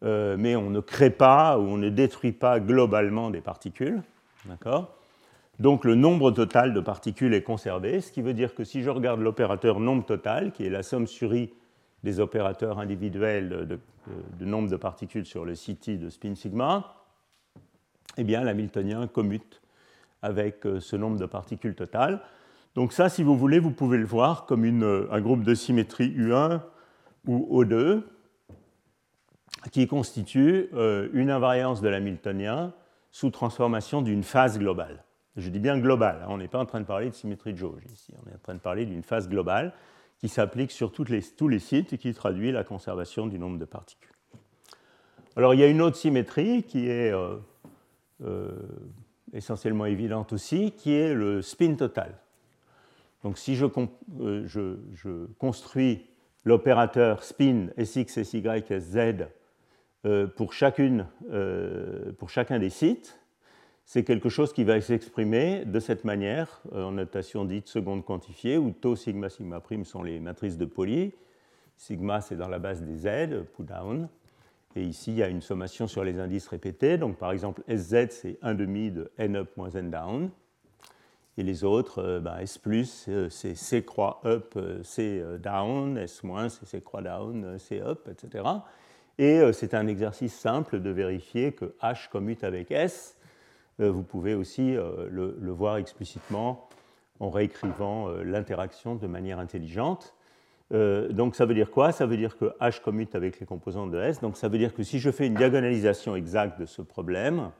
mais on ne crée pas ou on ne détruit pas globalement des particules. Donc, le nombre total de particules est conservé, ce qui veut dire que si je regarde l'opérateur nombre total, qui est la somme sur i des opérateurs individuels de, de nombre de particules sur le CT de spin sigma, eh bien, l'hamiltonien commute avec euh, ce nombre de particules totales. Donc ça, si vous voulez, vous pouvez le voir comme euh, un groupe de symétrie U1 ou O2 qui constitue euh, une invariance de l'hamiltonien sous transformation d'une phase globale. Je dis bien globale, hein, on n'est pas en train de parler de symétrie de jauge ici, on est en train de parler d'une phase globale qui s'applique sur tous les sites et qui traduit la conservation du nombre de particules. Alors il y a une autre symétrie qui est essentiellement évidente aussi, qui est le spin total. Donc si je, euh, construis l'opérateur spin Sx, Sy, Sz euh, pour, pour chacun des sites, c'est quelque chose qui va s'exprimer de cette manière, en notation dite seconde quantifiée, où tau, sigma, sigma prime sont les matrices de Pauli. Sigma, c'est dans la base des Z, put down. Et ici, il y a une sommation sur les indices répétés. Donc, par exemple, SZ, c'est 1 demi de N up moins N down. Et les autres, euh, ben, S euh, c'est C croix up, euh, C down, S moins, c'est C croix down, C up, etc. Et c'est un exercice simple de vérifier que H commute avec S. Vous pouvez aussi le voir explicitement en réécrivant l'interaction de manière intelligente. Euh, donc ça veut dire quoi? Ça veut dire que H commute avec les composantes de S. Donc ça veut dire que si je fais une diagonalisation exacte de ce problème,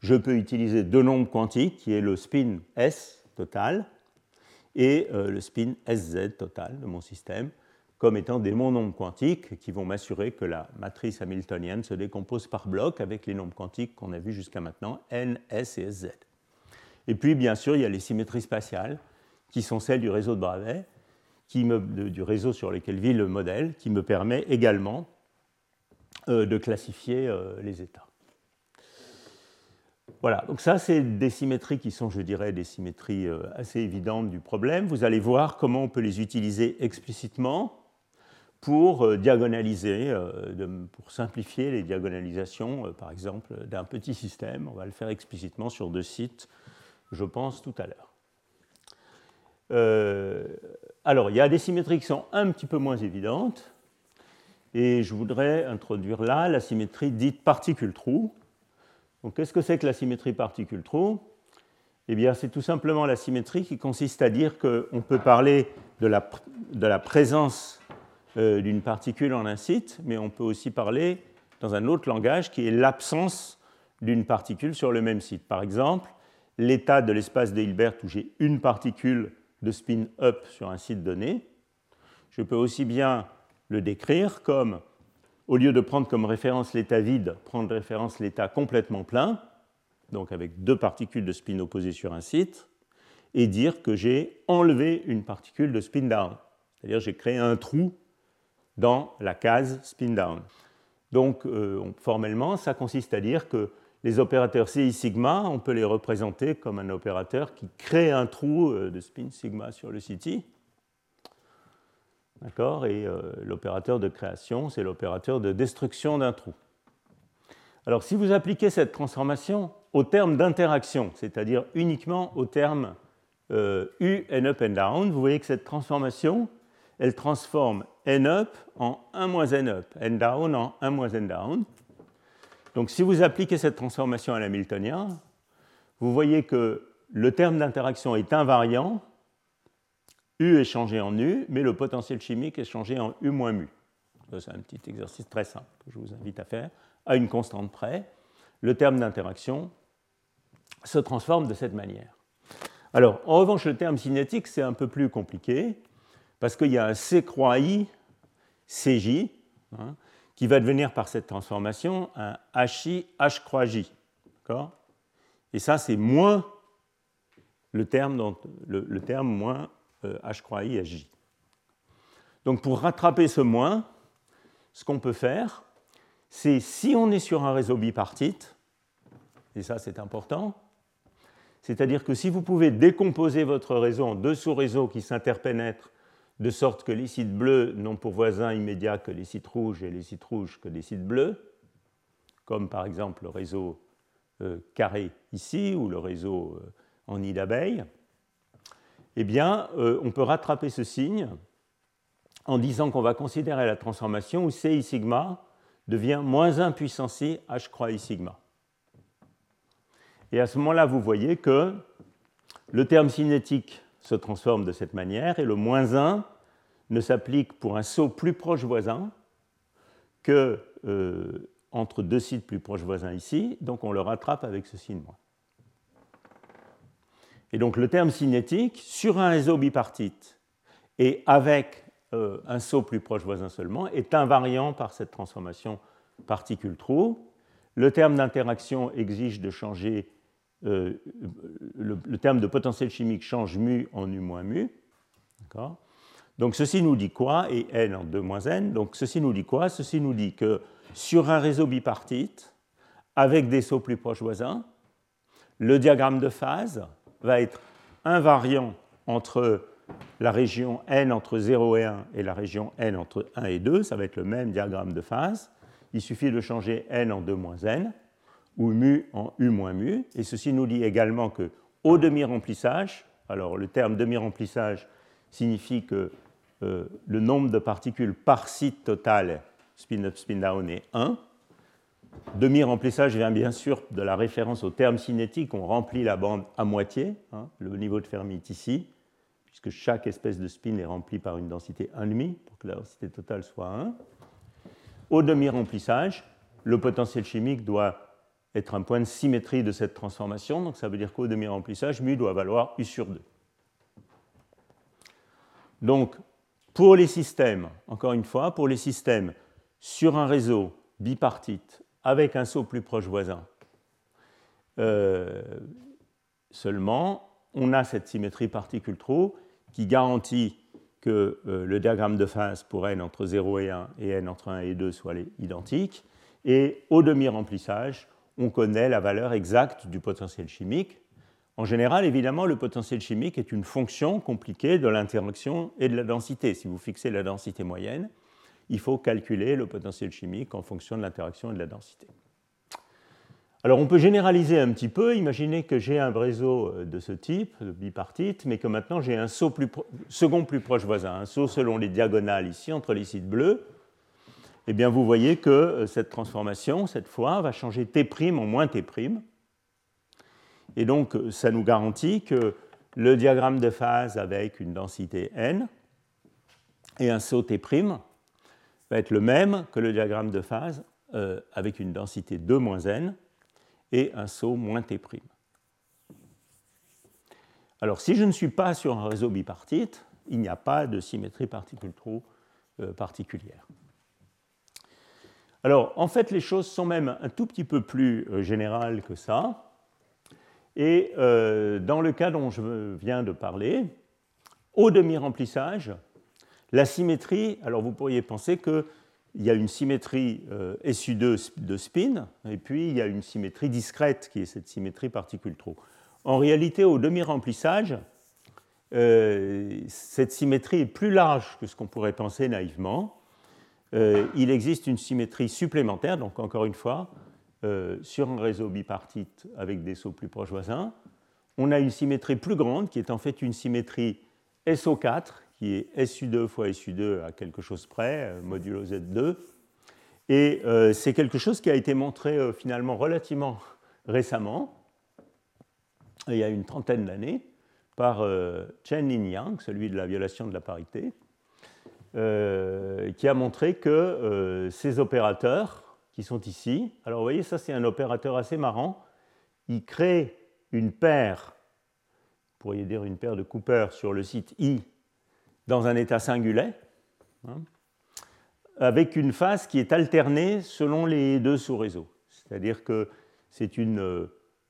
je peux utiliser deux nombres quantiques, qui est le spin S total et euh, le spin SZ total de mon système, comme étant des nombres quantiques qui vont m'assurer que la matrice hamiltonienne se décompose par bloc avec les nombres quantiques qu'on a vus jusqu'à maintenant, N, S et SZ. Et puis, bien sûr, il y a les symétries spatiales, qui sont celles du réseau de Bravais, du réseau sur lequel vit le modèle, qui me permet également euh, de classifier euh, les états. Voilà, donc ça, c'est des symétries qui sont, je dirais, des symétries euh, assez évidentes du problème. Vous allez voir comment on peut les utiliser explicitement pour diagonaliser, pour simplifier les diagonalisations, par exemple, d'un petit système. On va le faire explicitement sur deux sites, je pense, tout à l'heure. Euh, alors, il y a des symétries qui sont un petit peu moins évidentes, et je voudrais introduire là la symétrie dite particule-trou. Donc, qu'est-ce que c'est que la symétrie particule-trou Eh bien, c'est tout simplement la symétrie qui consiste à dire qu'on peut parler de la, présence euh, d'une particule en un site, mais on peut aussi parler dans un autre langage qui est l'absence d'une particule sur le même site. Par exemple, l'état de l'espace de Hilbert où j'ai une particule de spin up sur un site donné, je peux aussi bien le décrire comme, au lieu de prendre comme référence l'état vide, prendre référence l'état complètement plein, donc avec deux particules de spin opposées sur un site, et dire que j'ai enlevé une particule de spin down. C'est-à-dire j'ai créé un trou dans la case spin down. Donc euh, formellement, ça consiste à dire que les opérateurs CI sigma, on peut les représenter comme un opérateur qui crée un trou euh, de spin sigma sur le CT. D'accord? Et euh, l'opérateur de création, c'est l'opérateur de destruction d'un trou. Alors si vous appliquez cette transformation au terme d'interaction, c'est-à-dire uniquement au terme euh, U, N up, N down, vous voyez que cette transformation, elle transforme N up en 1 moins N up, N down en 1 moins N down. Donc si vous appliquez cette transformation à l'hamiltonien, vous voyez que le terme d'interaction est invariant, U est changé en U, mais le potentiel chimique est changé en U moins mu. C'est un petit exercice très simple que je vous invite à faire, à une constante près. Le terme d'interaction se transforme de cette manière. Alors, en revanche, le terme cinétique, c'est un peu plus compliqué, parce qu'il y a un C croix I, CJ, hein, qui va devenir par cette transformation un HI, H croix J. Et ça, c'est moins le terme, le, terme moins euh, H croix I, J. Donc, pour rattraper ce moins, ce qu'on peut faire, c'est si on est sur un réseau bipartite, et ça c'est important, c'est-à-dire que si vous pouvez décomposer votre réseau en deux sous-réseaux qui s'interpénètrent de sorte que les sites bleus n'ont pour voisins immédiats que les sites rouges et les sites rouges que des sites bleus, comme par exemple le réseau euh, carré ici ou le réseau euh, en nid d'abeilles, eh bien, euh, on peut rattraper ce signe en disant qu'on va considérer la transformation où CI sigma devient moins 1 puissance i h croix i sigma. Et à ce moment-là, vous voyez que le terme cinétique se transforme de cette manière et le moins 1 ne s'applique pour un saut plus proche voisin que euh, entre deux sites plus proches voisins ici, donc on le rattrape avec ce signe moins. Et donc le terme cinétique, sur un réseau bipartite et avec euh, un saut plus proche voisin seulement, est invariant par cette transformation particule-trou. Le terme d'interaction exige de changer euh, le, terme de potentiel chimique change mu en u moins mu. Donc ceci nous dit quoi? Et n en 2 moins n. Donc ceci nous dit quoi? Ceci nous dit que sur un réseau bipartite, avec des sauts plus proches voisins, le diagramme de phase va être invariant entre la région n entre 0 et 1 et la région n entre 1 et 2. Ça va être le même diagramme de phase. Il suffit de changer n en 2 moins n ou mu en U moins mu. Et ceci nous dit également que au demi-remplissage, alors le terme demi-remplissage signifie que euh, le nombre de particules par site total spin-up, spin-down est 1. Demi-remplissage vient bien sûr de la référence au terme cinétique, on remplit la bande à moitié, hein, le niveau de Fermi est ici, puisque chaque espèce de spin est remplie par une densité 1,5 pour que la densité totale soit 1. Au demi-remplissage, le potentiel chimique doit être un point de symétrie de cette transformation. Donc ça veut dire qu'au demi-remplissage, mu doit valoir U sur 2. Donc, pour les systèmes, encore une fois, pour les systèmes sur un réseau bipartite avec un saut plus proche voisin, euh, seulement, on a cette symétrie particule-trou qui garantit que euh, le diagramme de phase pour n entre 0 et 1 et n entre 1 et 2 soit identique. Et au demi-remplissage, on connaît la valeur exacte du potentiel chimique. En général, évidemment, le potentiel chimique est une fonction compliquée de l'interaction et de la densité. Si vous fixez la densité moyenne, il faut calculer le potentiel chimique en fonction de l'interaction et de la densité. Alors on peut généraliser un petit peu, imaginez que j'ai un réseau euh, de ce type, bipartite, mais que maintenant j'ai un saut plus second plus proche voisin, un saut selon les diagonales ici entre les sites bleus, eh bien vous voyez que euh, cette transformation, cette fois, va changer T' en moins T'. Et donc euh, ça nous garantit que le diagramme de phase avec une densité n et un saut T' va être le même que le diagramme de phase euh, avec une densité 2 moins n et un saut moins T'. Alors si je ne suis pas sur un réseau bipartite, il n'y a pas de symétrie particule-trou particulière. Alors en fait les choses sont même un tout petit peu plus euh, générales que ça. Et euh, dans le cas dont je viens de parler, au demi-remplissage, la symétrie, alors vous pourriez penser qu'il y a une symétrie SU2 de spin, et puis il y a une symétrie discrète qui est cette symétrie particule-trou. En réalité, au demi-remplissage, euh, cette symétrie est plus large que ce qu'on pourrait penser naïvement. Euh, il existe une symétrie supplémentaire, donc encore une fois, euh, sur un réseau bipartite avec des sauts plus proches voisins. On a une symétrie plus grande qui est en fait une symétrie SO4, qui est SU2 fois SU2 à quelque chose près, modulo Z2. Et c'est quelque chose qui a été montré finalement relativement récemment, il y a une trentaine d'années, par euh, Chen Lin-Yang, celui de la violation de la parité, euh, qui a montré que euh, ces opérateurs qui sont ici, alors vous voyez, ça c'est un opérateur assez marrant, il crée une paire, vous pourriez dire une paire de Cooper sur le site I dans un état singulier, hein, avec une phase qui est alternée selon les deux sous-réseaux. C'est-à-dire que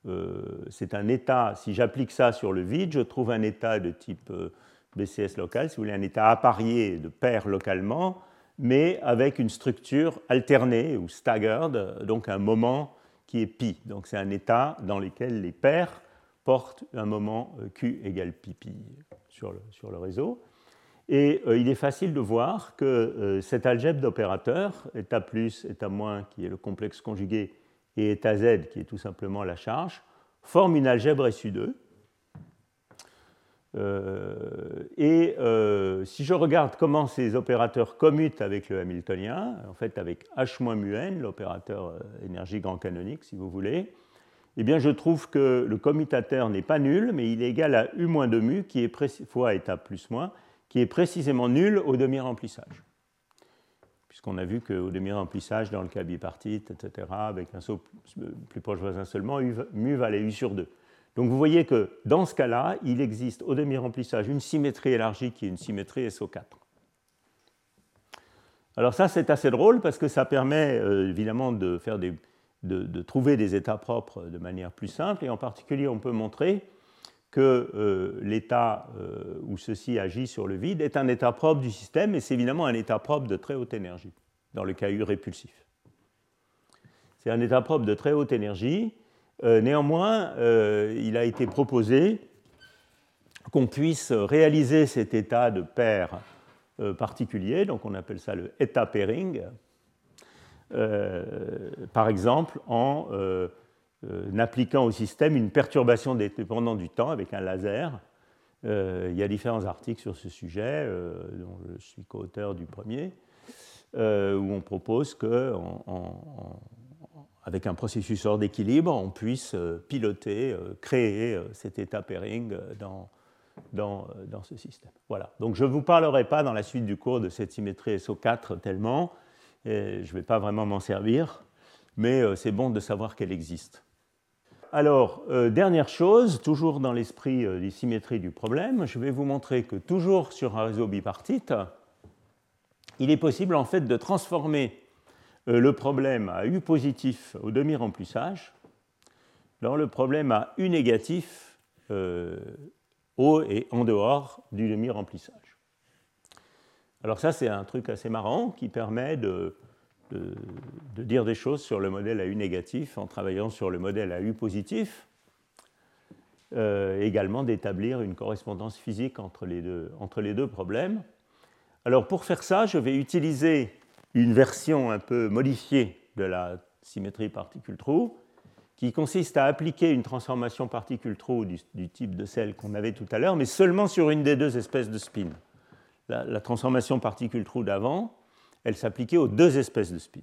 euh, c'est un état, si j'applique ça sur le vide, je trouve un état de type euh, BCS local, si vous voulez, un état apparié de paire localement, mais avec une structure alternée ou staggered, donc un moment qui est pi. Donc c'est un état dans lequel les paires portent un moment euh, Q égale pi pi sur le, réseau. Et il est facile de voir que cet algèbre d'opérateurs, état plus, état moins, qui est le complexe conjugué et état z, qui est tout simplement la charge, forment une algèbre SU2. Euh, et euh, si je regarde comment ces opérateurs commutent avec le hamiltonien, en fait avec H-mu l'opérateur euh, énergie grand canonique, si vous voulez, eh bien je trouve que le commutateur n'est pas nul, mais il est égal à U-2 mu, qui est fois état plus moins, qui est précisément nul au demi-remplissage puisqu'on a vu qu'au demi-remplissage, dans le cas bipartite, etc., avec un saut plus proche voisin seulement, mu valait U sur 2. Donc vous voyez que dans ce cas-là, il existe au demi-remplissage une symétrie élargie qui est une symétrie SO4. Alors ça, c'est assez drôle parce que ça permet euh, évidemment de, trouver des états propres de manière plus simple, et en particulier, on peut montrer que euh, l'état euh, où ceci agit sur le vide est un état propre du système, et c'est évidemment un état propre de très haute énergie, dans le cas U répulsif. C'est un état propre de très haute énergie. Euh, néanmoins, il a été proposé qu'on puisse réaliser cet état de paire particulier, donc on appelle ça le état pairing, par exemple en euh, appliquant au système une perturbation dépendante du temps avec un laser. Euh, il y a différents articles sur ce sujet, euh, dont je suis co-auteur du premier, où on propose que, avec un processus hors d'équilibre, on puisse piloter, créer cet état pairing dans, dans, ce système. Voilà. Donc je ne vous parlerai pas dans la suite du cours de cette symétrie SO4 tellement, je ne vais pas vraiment m'en servir, mais c'est bon de savoir qu'elle existe alors, euh, dernière chose, toujours dans l'esprit euh, des symétries du problème, je vais vous montrer que toujours sur un réseau bipartite, il est possible en fait de transformer euh, le problème à U positif au demi-remplissage dans le problème à U négatif au et en dehors du demi-remplissage. Alors ça, c'est un truc assez marrant qui permet de de, dire des choses sur le modèle à U négatif en travaillant sur le modèle à U positif, euh, également d'établir une correspondance physique entre les, deux, entre les deux problèmes. Alors pour faire ça, je vais utiliser une version un peu modifiée de la symétrie particule-trou, qui consiste à appliquer une transformation particule-trou du, type de celle qu'on avait tout à l'heure, mais seulement sur une des deux espèces de spin. La, transformation particule-trou d'avant elle s'appliquait aux deux espèces de spin.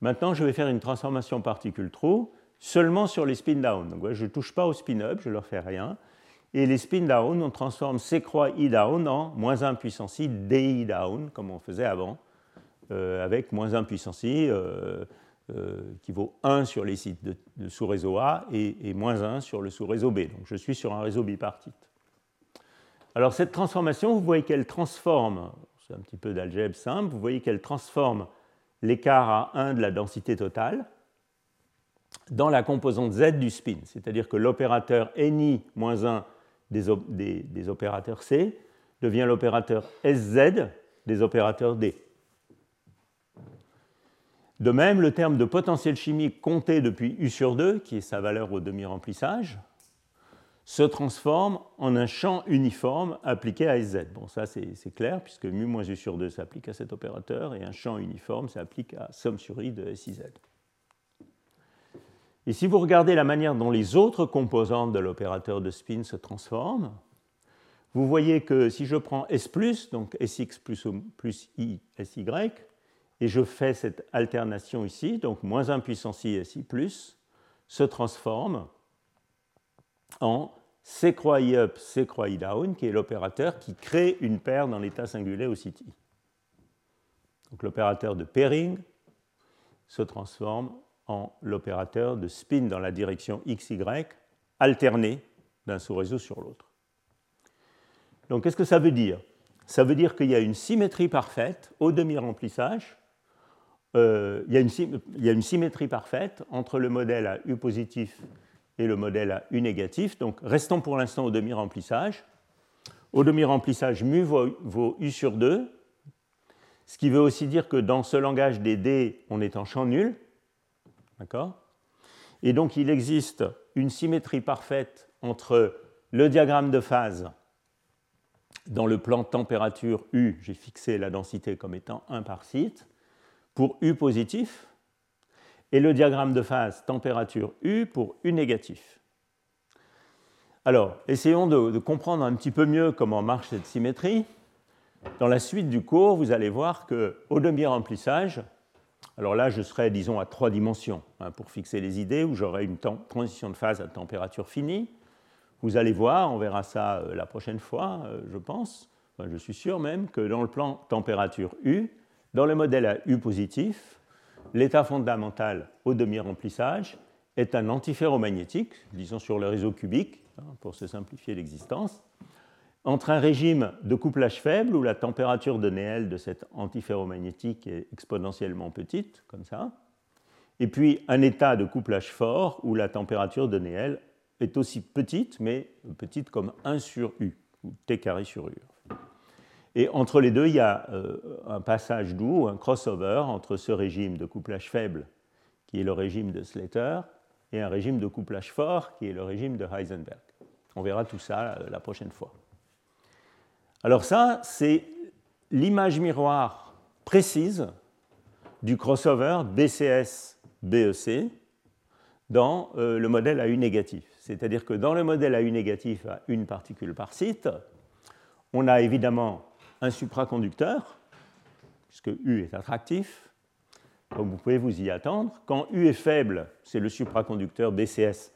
Maintenant, je vais faire une transformation particule-trou seulement sur les spin down. Donc, je ne touche pas au spin up, je ne leur fais rien. Et les spin down, on transforme C croix I down en moins 1 puissance I DI down, comme on faisait avant, avec moins 1 puissance I, euh, euh, qui vaut 1 sur les sites de, sous-réseau A et, moins 1 sur le sous-réseau B. Donc je suis sur un réseau bipartite. Alors cette transformation, vous voyez qu'elle transforme, c'est un petit peu d'algèbre simple, vous voyez qu'elle transforme l'écart à 1 de la densité totale dans la composante Z du spin, c'est-à-dire que l'opérateur ni-1 des, des, opérateurs C devient l'opérateur SZ des opérateurs D. De même, le terme de potentiel chimique compté depuis U sur 2, qui est sa valeur au demi-remplissage, se transforme en un champ uniforme appliqué à SZ. Bon, ça c'est clair, puisque mu moins U sur 2 s'applique à cet opérateur, et un champ uniforme s'applique à somme sur I de SIZ. Et si vous regardez la manière dont les autres composantes de l'opérateur de spin se transforment, vous voyez que si je prends S, donc Sx plus, plus I, Sy, et je fais cette alternation ici, donc moins 1 puissance I, Si, se transforme en C croix I up, C croix I down, qui est l'opérateur qui crée une paire dans l'état singulier au I. Donc l'opérateur de pairing se transforme en l'opérateur de spin dans la direction XY alterné d'un sous-réseau sur l'autre. Donc qu'est-ce que ça veut dire? Ça veut dire qu'il y a une symétrie parfaite au demi-remplissage. Euh, il, y a une, symétrie parfaite entre le modèle à U positif et le modèle à U négatif. Donc restons pour l'instant au demi-remplissage. Au demi-remplissage, mu vaut, vaut, U sur 2, ce qui veut aussi dire que dans ce langage des D, on est en champ nul. D'accord? Et donc il existe une symétrie parfaite entre le diagramme de phase dans le plan température U, j'ai fixé la densité comme étant 1 par site, pour U positif, et le diagramme de phase température U pour U négatif. Alors, essayons de, comprendre un petit peu mieux comment marche cette symétrie. Dans la suite du cours, vous allez voir qu'au demi-remplissage, alors là, je serai, disons, à trois dimensions hein, pour fixer les idées, où j'aurai une transition de phase à température finie. Vous allez voir, on verra ça euh, la prochaine fois, euh, je pense, je suis sûr même, que dans le plan température U, dans le modèle à U positif, l'état fondamental au demi-remplissage est un antiferromagnétique, disons sur le réseau cubique, hein, pour se simplifier l'existence, entre un régime de couplage faible, où la température de Néel de cet antiferromagnétique est exponentiellement petite, comme ça, et puis un état de couplage fort, où la température de Néel est aussi petite, mais petite comme 1 sur U, ou T carré sur U. Et entre les deux, il y a euh, un passage doux, un crossover entre ce régime de couplage faible, qui est le régime de Slater, et un régime de couplage fort, qui est le régime de Heisenberg. On verra tout ça euh, la prochaine fois. Alors ça, c'est l'image miroir précise du crossover BCS-BEC dans euh, le modèle à U négatif. C'est-à-dire que dans le modèle à U négatif à une particule par site, on a évidemment un supraconducteur, puisque U est attractif, comme vous pouvez vous y attendre. Quand U est faible, c'est le supraconducteur BCS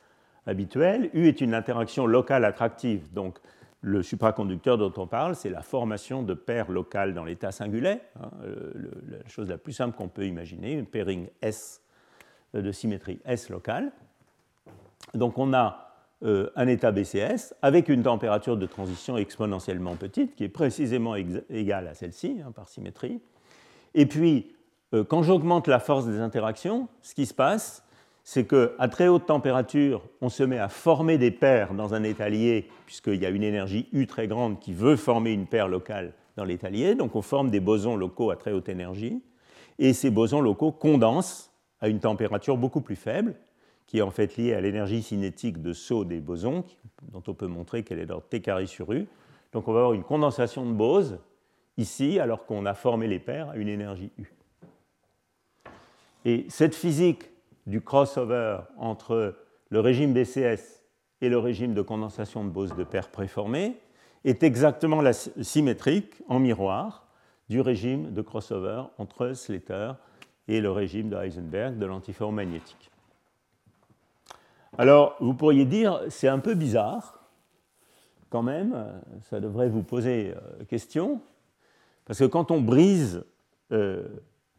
habituel. U est une interaction locale attractive, donc le supraconducteur dont on parle, c'est la formation de paires locales dans l'état singulier, hein, la chose la plus simple qu'on peut imaginer, une pairing S euh, de symétrie S locale. Donc on a euh, un état BCS avec une température de transition exponentiellement petite, qui est précisément égale à celle-ci, hein, par symétrie. Et puis, euh, quand j'augmente la force des interactions, ce qui se passe, c'est qu'à très haute température, on se met à former des paires dans un état lié, puisqu'il y a une énergie U très grande qui veut former une paire locale dans l'état lié. Donc on forme des bosons locaux à très haute énergie. Et ces bosons locaux condensent à une température beaucoup plus faible, qui est en fait liée à l'énergie cinétique de saut des bosons, dont on peut montrer qu'elle est d'ordre T carré sur U. Donc on va avoir une condensation de Bose ici, alors qu'on a formé les paires à une énergie U. Et cette physique du crossover entre le régime BCS et le régime de condensation de Bose de paires préformées est exactement la symétrique en miroir du régime de crossover entre Slater et le régime de Heisenberg de l'antiferromagnétique. Alors, vous pourriez dire, c'est un peu bizarre, quand même, ça devrait vous poser euh, question, parce que quand on brise euh,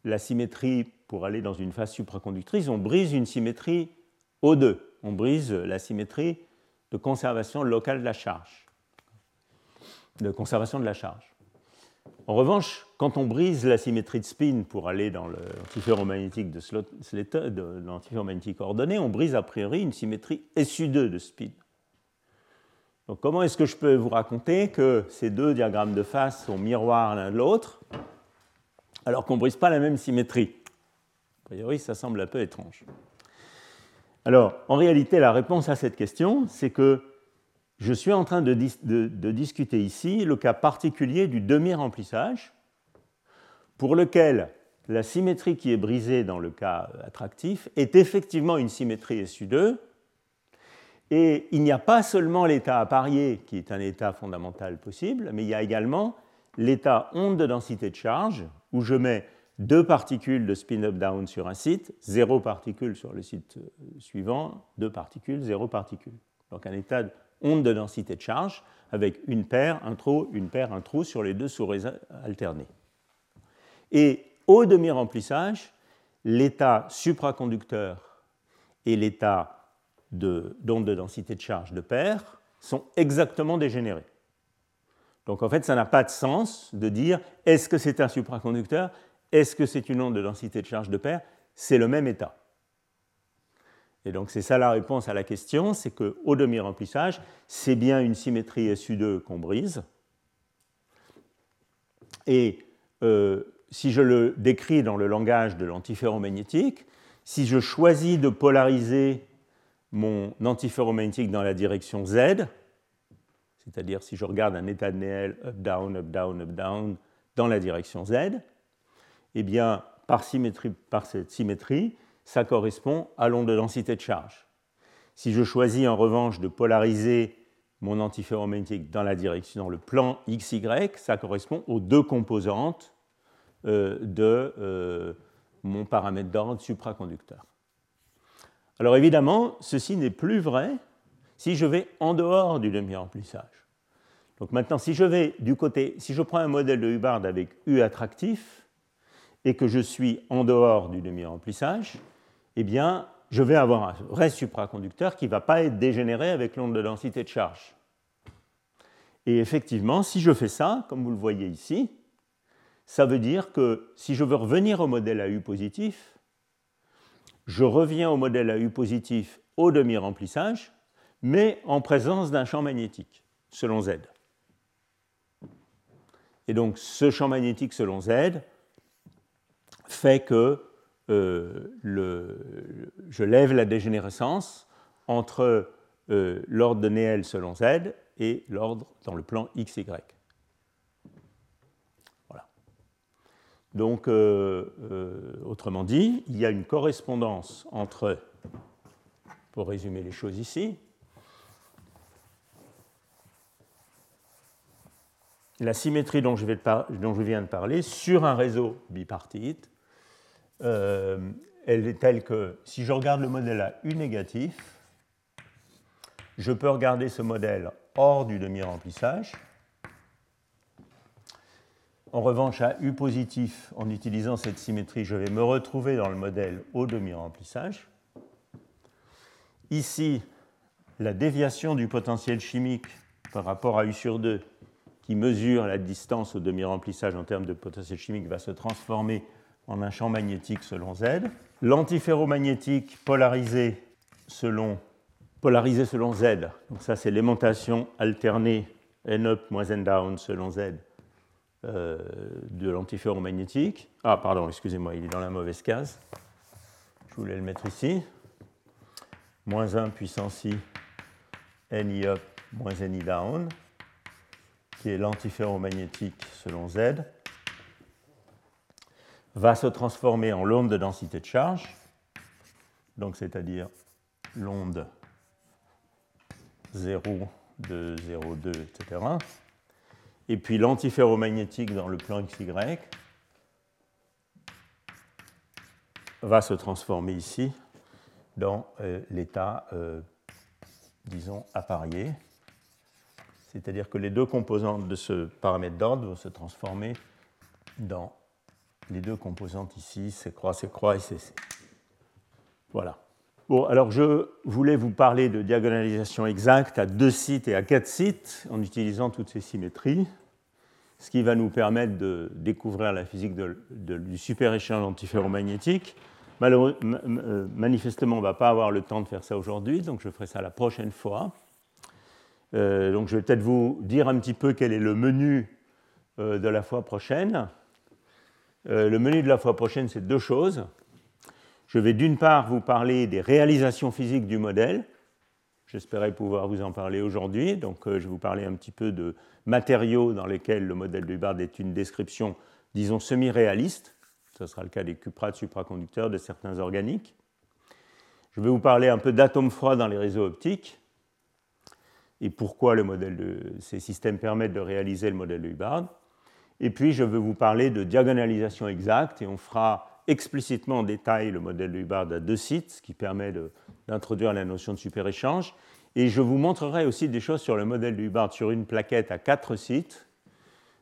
la symétrie pour aller dans une phase supraconductrice, on brise une symétrie O2. On brise la symétrie de conservation locale de la charge. De conservation de la charge. En revanche, quand on brise la symétrie de spin pour aller dans l'antiferromagnétique de, de l'antiferromagnétique ordonné, on brise a priori une symétrie SU2 de spin. Donc comment est-ce que je peux vous raconter que ces deux diagrammes de phase sont miroirs l'un de l'autre alors qu'on ne brise pas la même symétrie? A priori, ça semble un peu étrange. Alors, en réalité, la réponse à cette question, c'est que je suis en train de, discuter ici le cas particulier du demi-remplissage, pour lequel la symétrie qui est brisée dans le cas attractif est effectivement une symétrie SU2, et il n'y a pas seulement l'état apparié, qui est un état fondamental possible, mais il y a également l'état onde de densité de charge, où je mets deux particules de spin-up-down sur un site, zéro particule sur le site euh, suivant, deux particules, zéro particule. Donc un état onde de densité de charge avec une paire, un trou, une paire, un trou sur les deux souris alternés. Et au demi-remplissage, l'état supraconducteur et l'état d'onde de, densité de charge de paire sont exactement dégénérés. Donc en fait, ça n'a pas de sens de dire est-ce que c'est un supraconducteur, est-ce que c'est une onde de densité de charge de paire? C'est le même état. Et donc c'est ça la réponse à la question, c'est qu'au demi-remplissage, c'est bien une symétrie SU2 qu'on brise. Et euh, si je le décris dans le langage de l'antiferromagnétique, si je choisis de polariser mon antiferromagnétique dans la direction Z, c'est-à-dire si je regarde un état de Néel up-down, up-down, up-down dans la direction Z, eh bien, par, symétrie, par cette symétrie, ça correspond à l'onde de densité de charge. Si je choisis en revanche de polariser mon antiferromagnétique dans le plan XY, ça correspond aux deux composantes euh, de euh, mon paramètre d'ordre supraconducteur. Alors évidemment, ceci n'est plus vrai si je vais en dehors du demi-remplissage. Donc maintenant, si je vais du côté, si je prends un modèle de Hubbard avec U attractif et que je suis en dehors du demi-remplissage, eh bien, je vais avoir un vrai supraconducteur qui ne va pas être dégénéré avec l'onde de densité de charge. Et effectivement, si je fais ça, comme vous le voyez ici, ça veut dire que si je veux revenir au modèle AU positif, je reviens au modèle AU positif au demi-remplissage, mais en présence d'un champ magnétique, selon Z. Et donc ce champ magnétique selon Z fait que euh, je lève la dégénérescence entre euh, l'ordre de Néel selon Z et l'ordre dans le plan XY. Voilà. Donc, euh, autrement dit, il y a une correspondance entre, pour résumer les choses ici, la symétrie dont je, viens de parler sur un réseau bipartite euh, elle est telle que si je regarde le modèle à U négatif, je peux regarder ce modèle hors du demi-remplissage. En revanche, à U positif, en utilisant cette symétrie, je vais me retrouver dans le modèle au demi-remplissage. Ici, la déviation du potentiel chimique par rapport à U sur 2, qui mesure la distance au demi-remplissage en termes de potentiel chimique, va se transformer en un champ magnétique selon Z. L'antiferromagnétique polarisé selon, polarisé selon Z, donc ça c'est l'aimantation alternée N up moins N down selon Z euh, de l'antiferromagnétique. Ah pardon, excusez-moi, il est dans la mauvaise case. Je voulais le mettre ici. Moins 1 puissance I NI up moins NI down, qui est l'antiferromagnétique selon Z va se transformer en l'onde de densité de charge, donc c'est-à-dire l'onde 0 de 0,2, etc. Et puis l'antiferromagnétique dans le plan XY va se transformer ici dans euh, l'état, euh, disons, apparié. C'est-à-dire que les deux composantes de ce paramètre d'ordre vont se transformer dans les deux composantes ici, c'est croix, c'est croix et c'est. Voilà. Bon, alors je voulais vous parler de diagonalisation exacte à deux sites et à quatre sites en utilisant toutes ces symétries, ce qui va nous permettre de découvrir la physique du super-échange antiferromagnétique. Euh, manifestement, on ne va pas avoir le temps de faire ça aujourd'hui, donc je ferai ça la prochaine fois. Euh, donc je vais peut-être vous dire un petit peu quel est le menu euh, de la fois prochaine. Le menu de la fois prochaine, c'est deux choses. Je vais d'une part vous parler des réalisations physiques du modèle. J'espérais pouvoir vous en parler aujourd'hui. Donc, euh, je vais vous parler un petit peu de matériaux dans lesquels le modèle de Hubbard est une description, disons, semi-réaliste. Ce sera le cas des cuprates supraconducteurs de certains organiques. Je vais vous parler un peu d'atomes froids dans les réseaux optiques et pourquoi ces systèmes permettent de réaliser le modèle de Hubbard. Et puis, je vais vous parler de diagonalisation exacte et on fera explicitement en détail le modèle de Hubbard à deux sites, ce qui permet d'introduire la notion de super-échange. Et je vous montrerai aussi des choses sur le modèle de Hubbard sur une plaquette à quatre sites,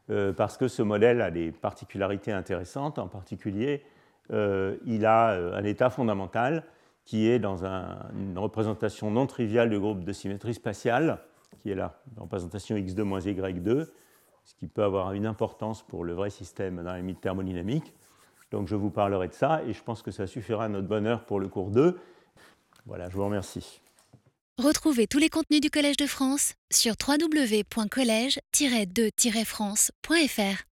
euh, parce que ce modèle a des particularités intéressantes. En particulier, euh, il a euh, un état fondamental qui est dans une représentation non triviale du groupe de symétrie spatiale, qui est la représentation x2 moins y2, ce qui peut avoir une importance pour le vrai système dans les mythes thermodynamiques. Donc je vous parlerai de ça et je pense que ça suffira à notre bonheur pour le cours 2. Voilà, je vous remercie. Retrouvez tous les contenus du Collège de France sur www.colège-2-france.fr.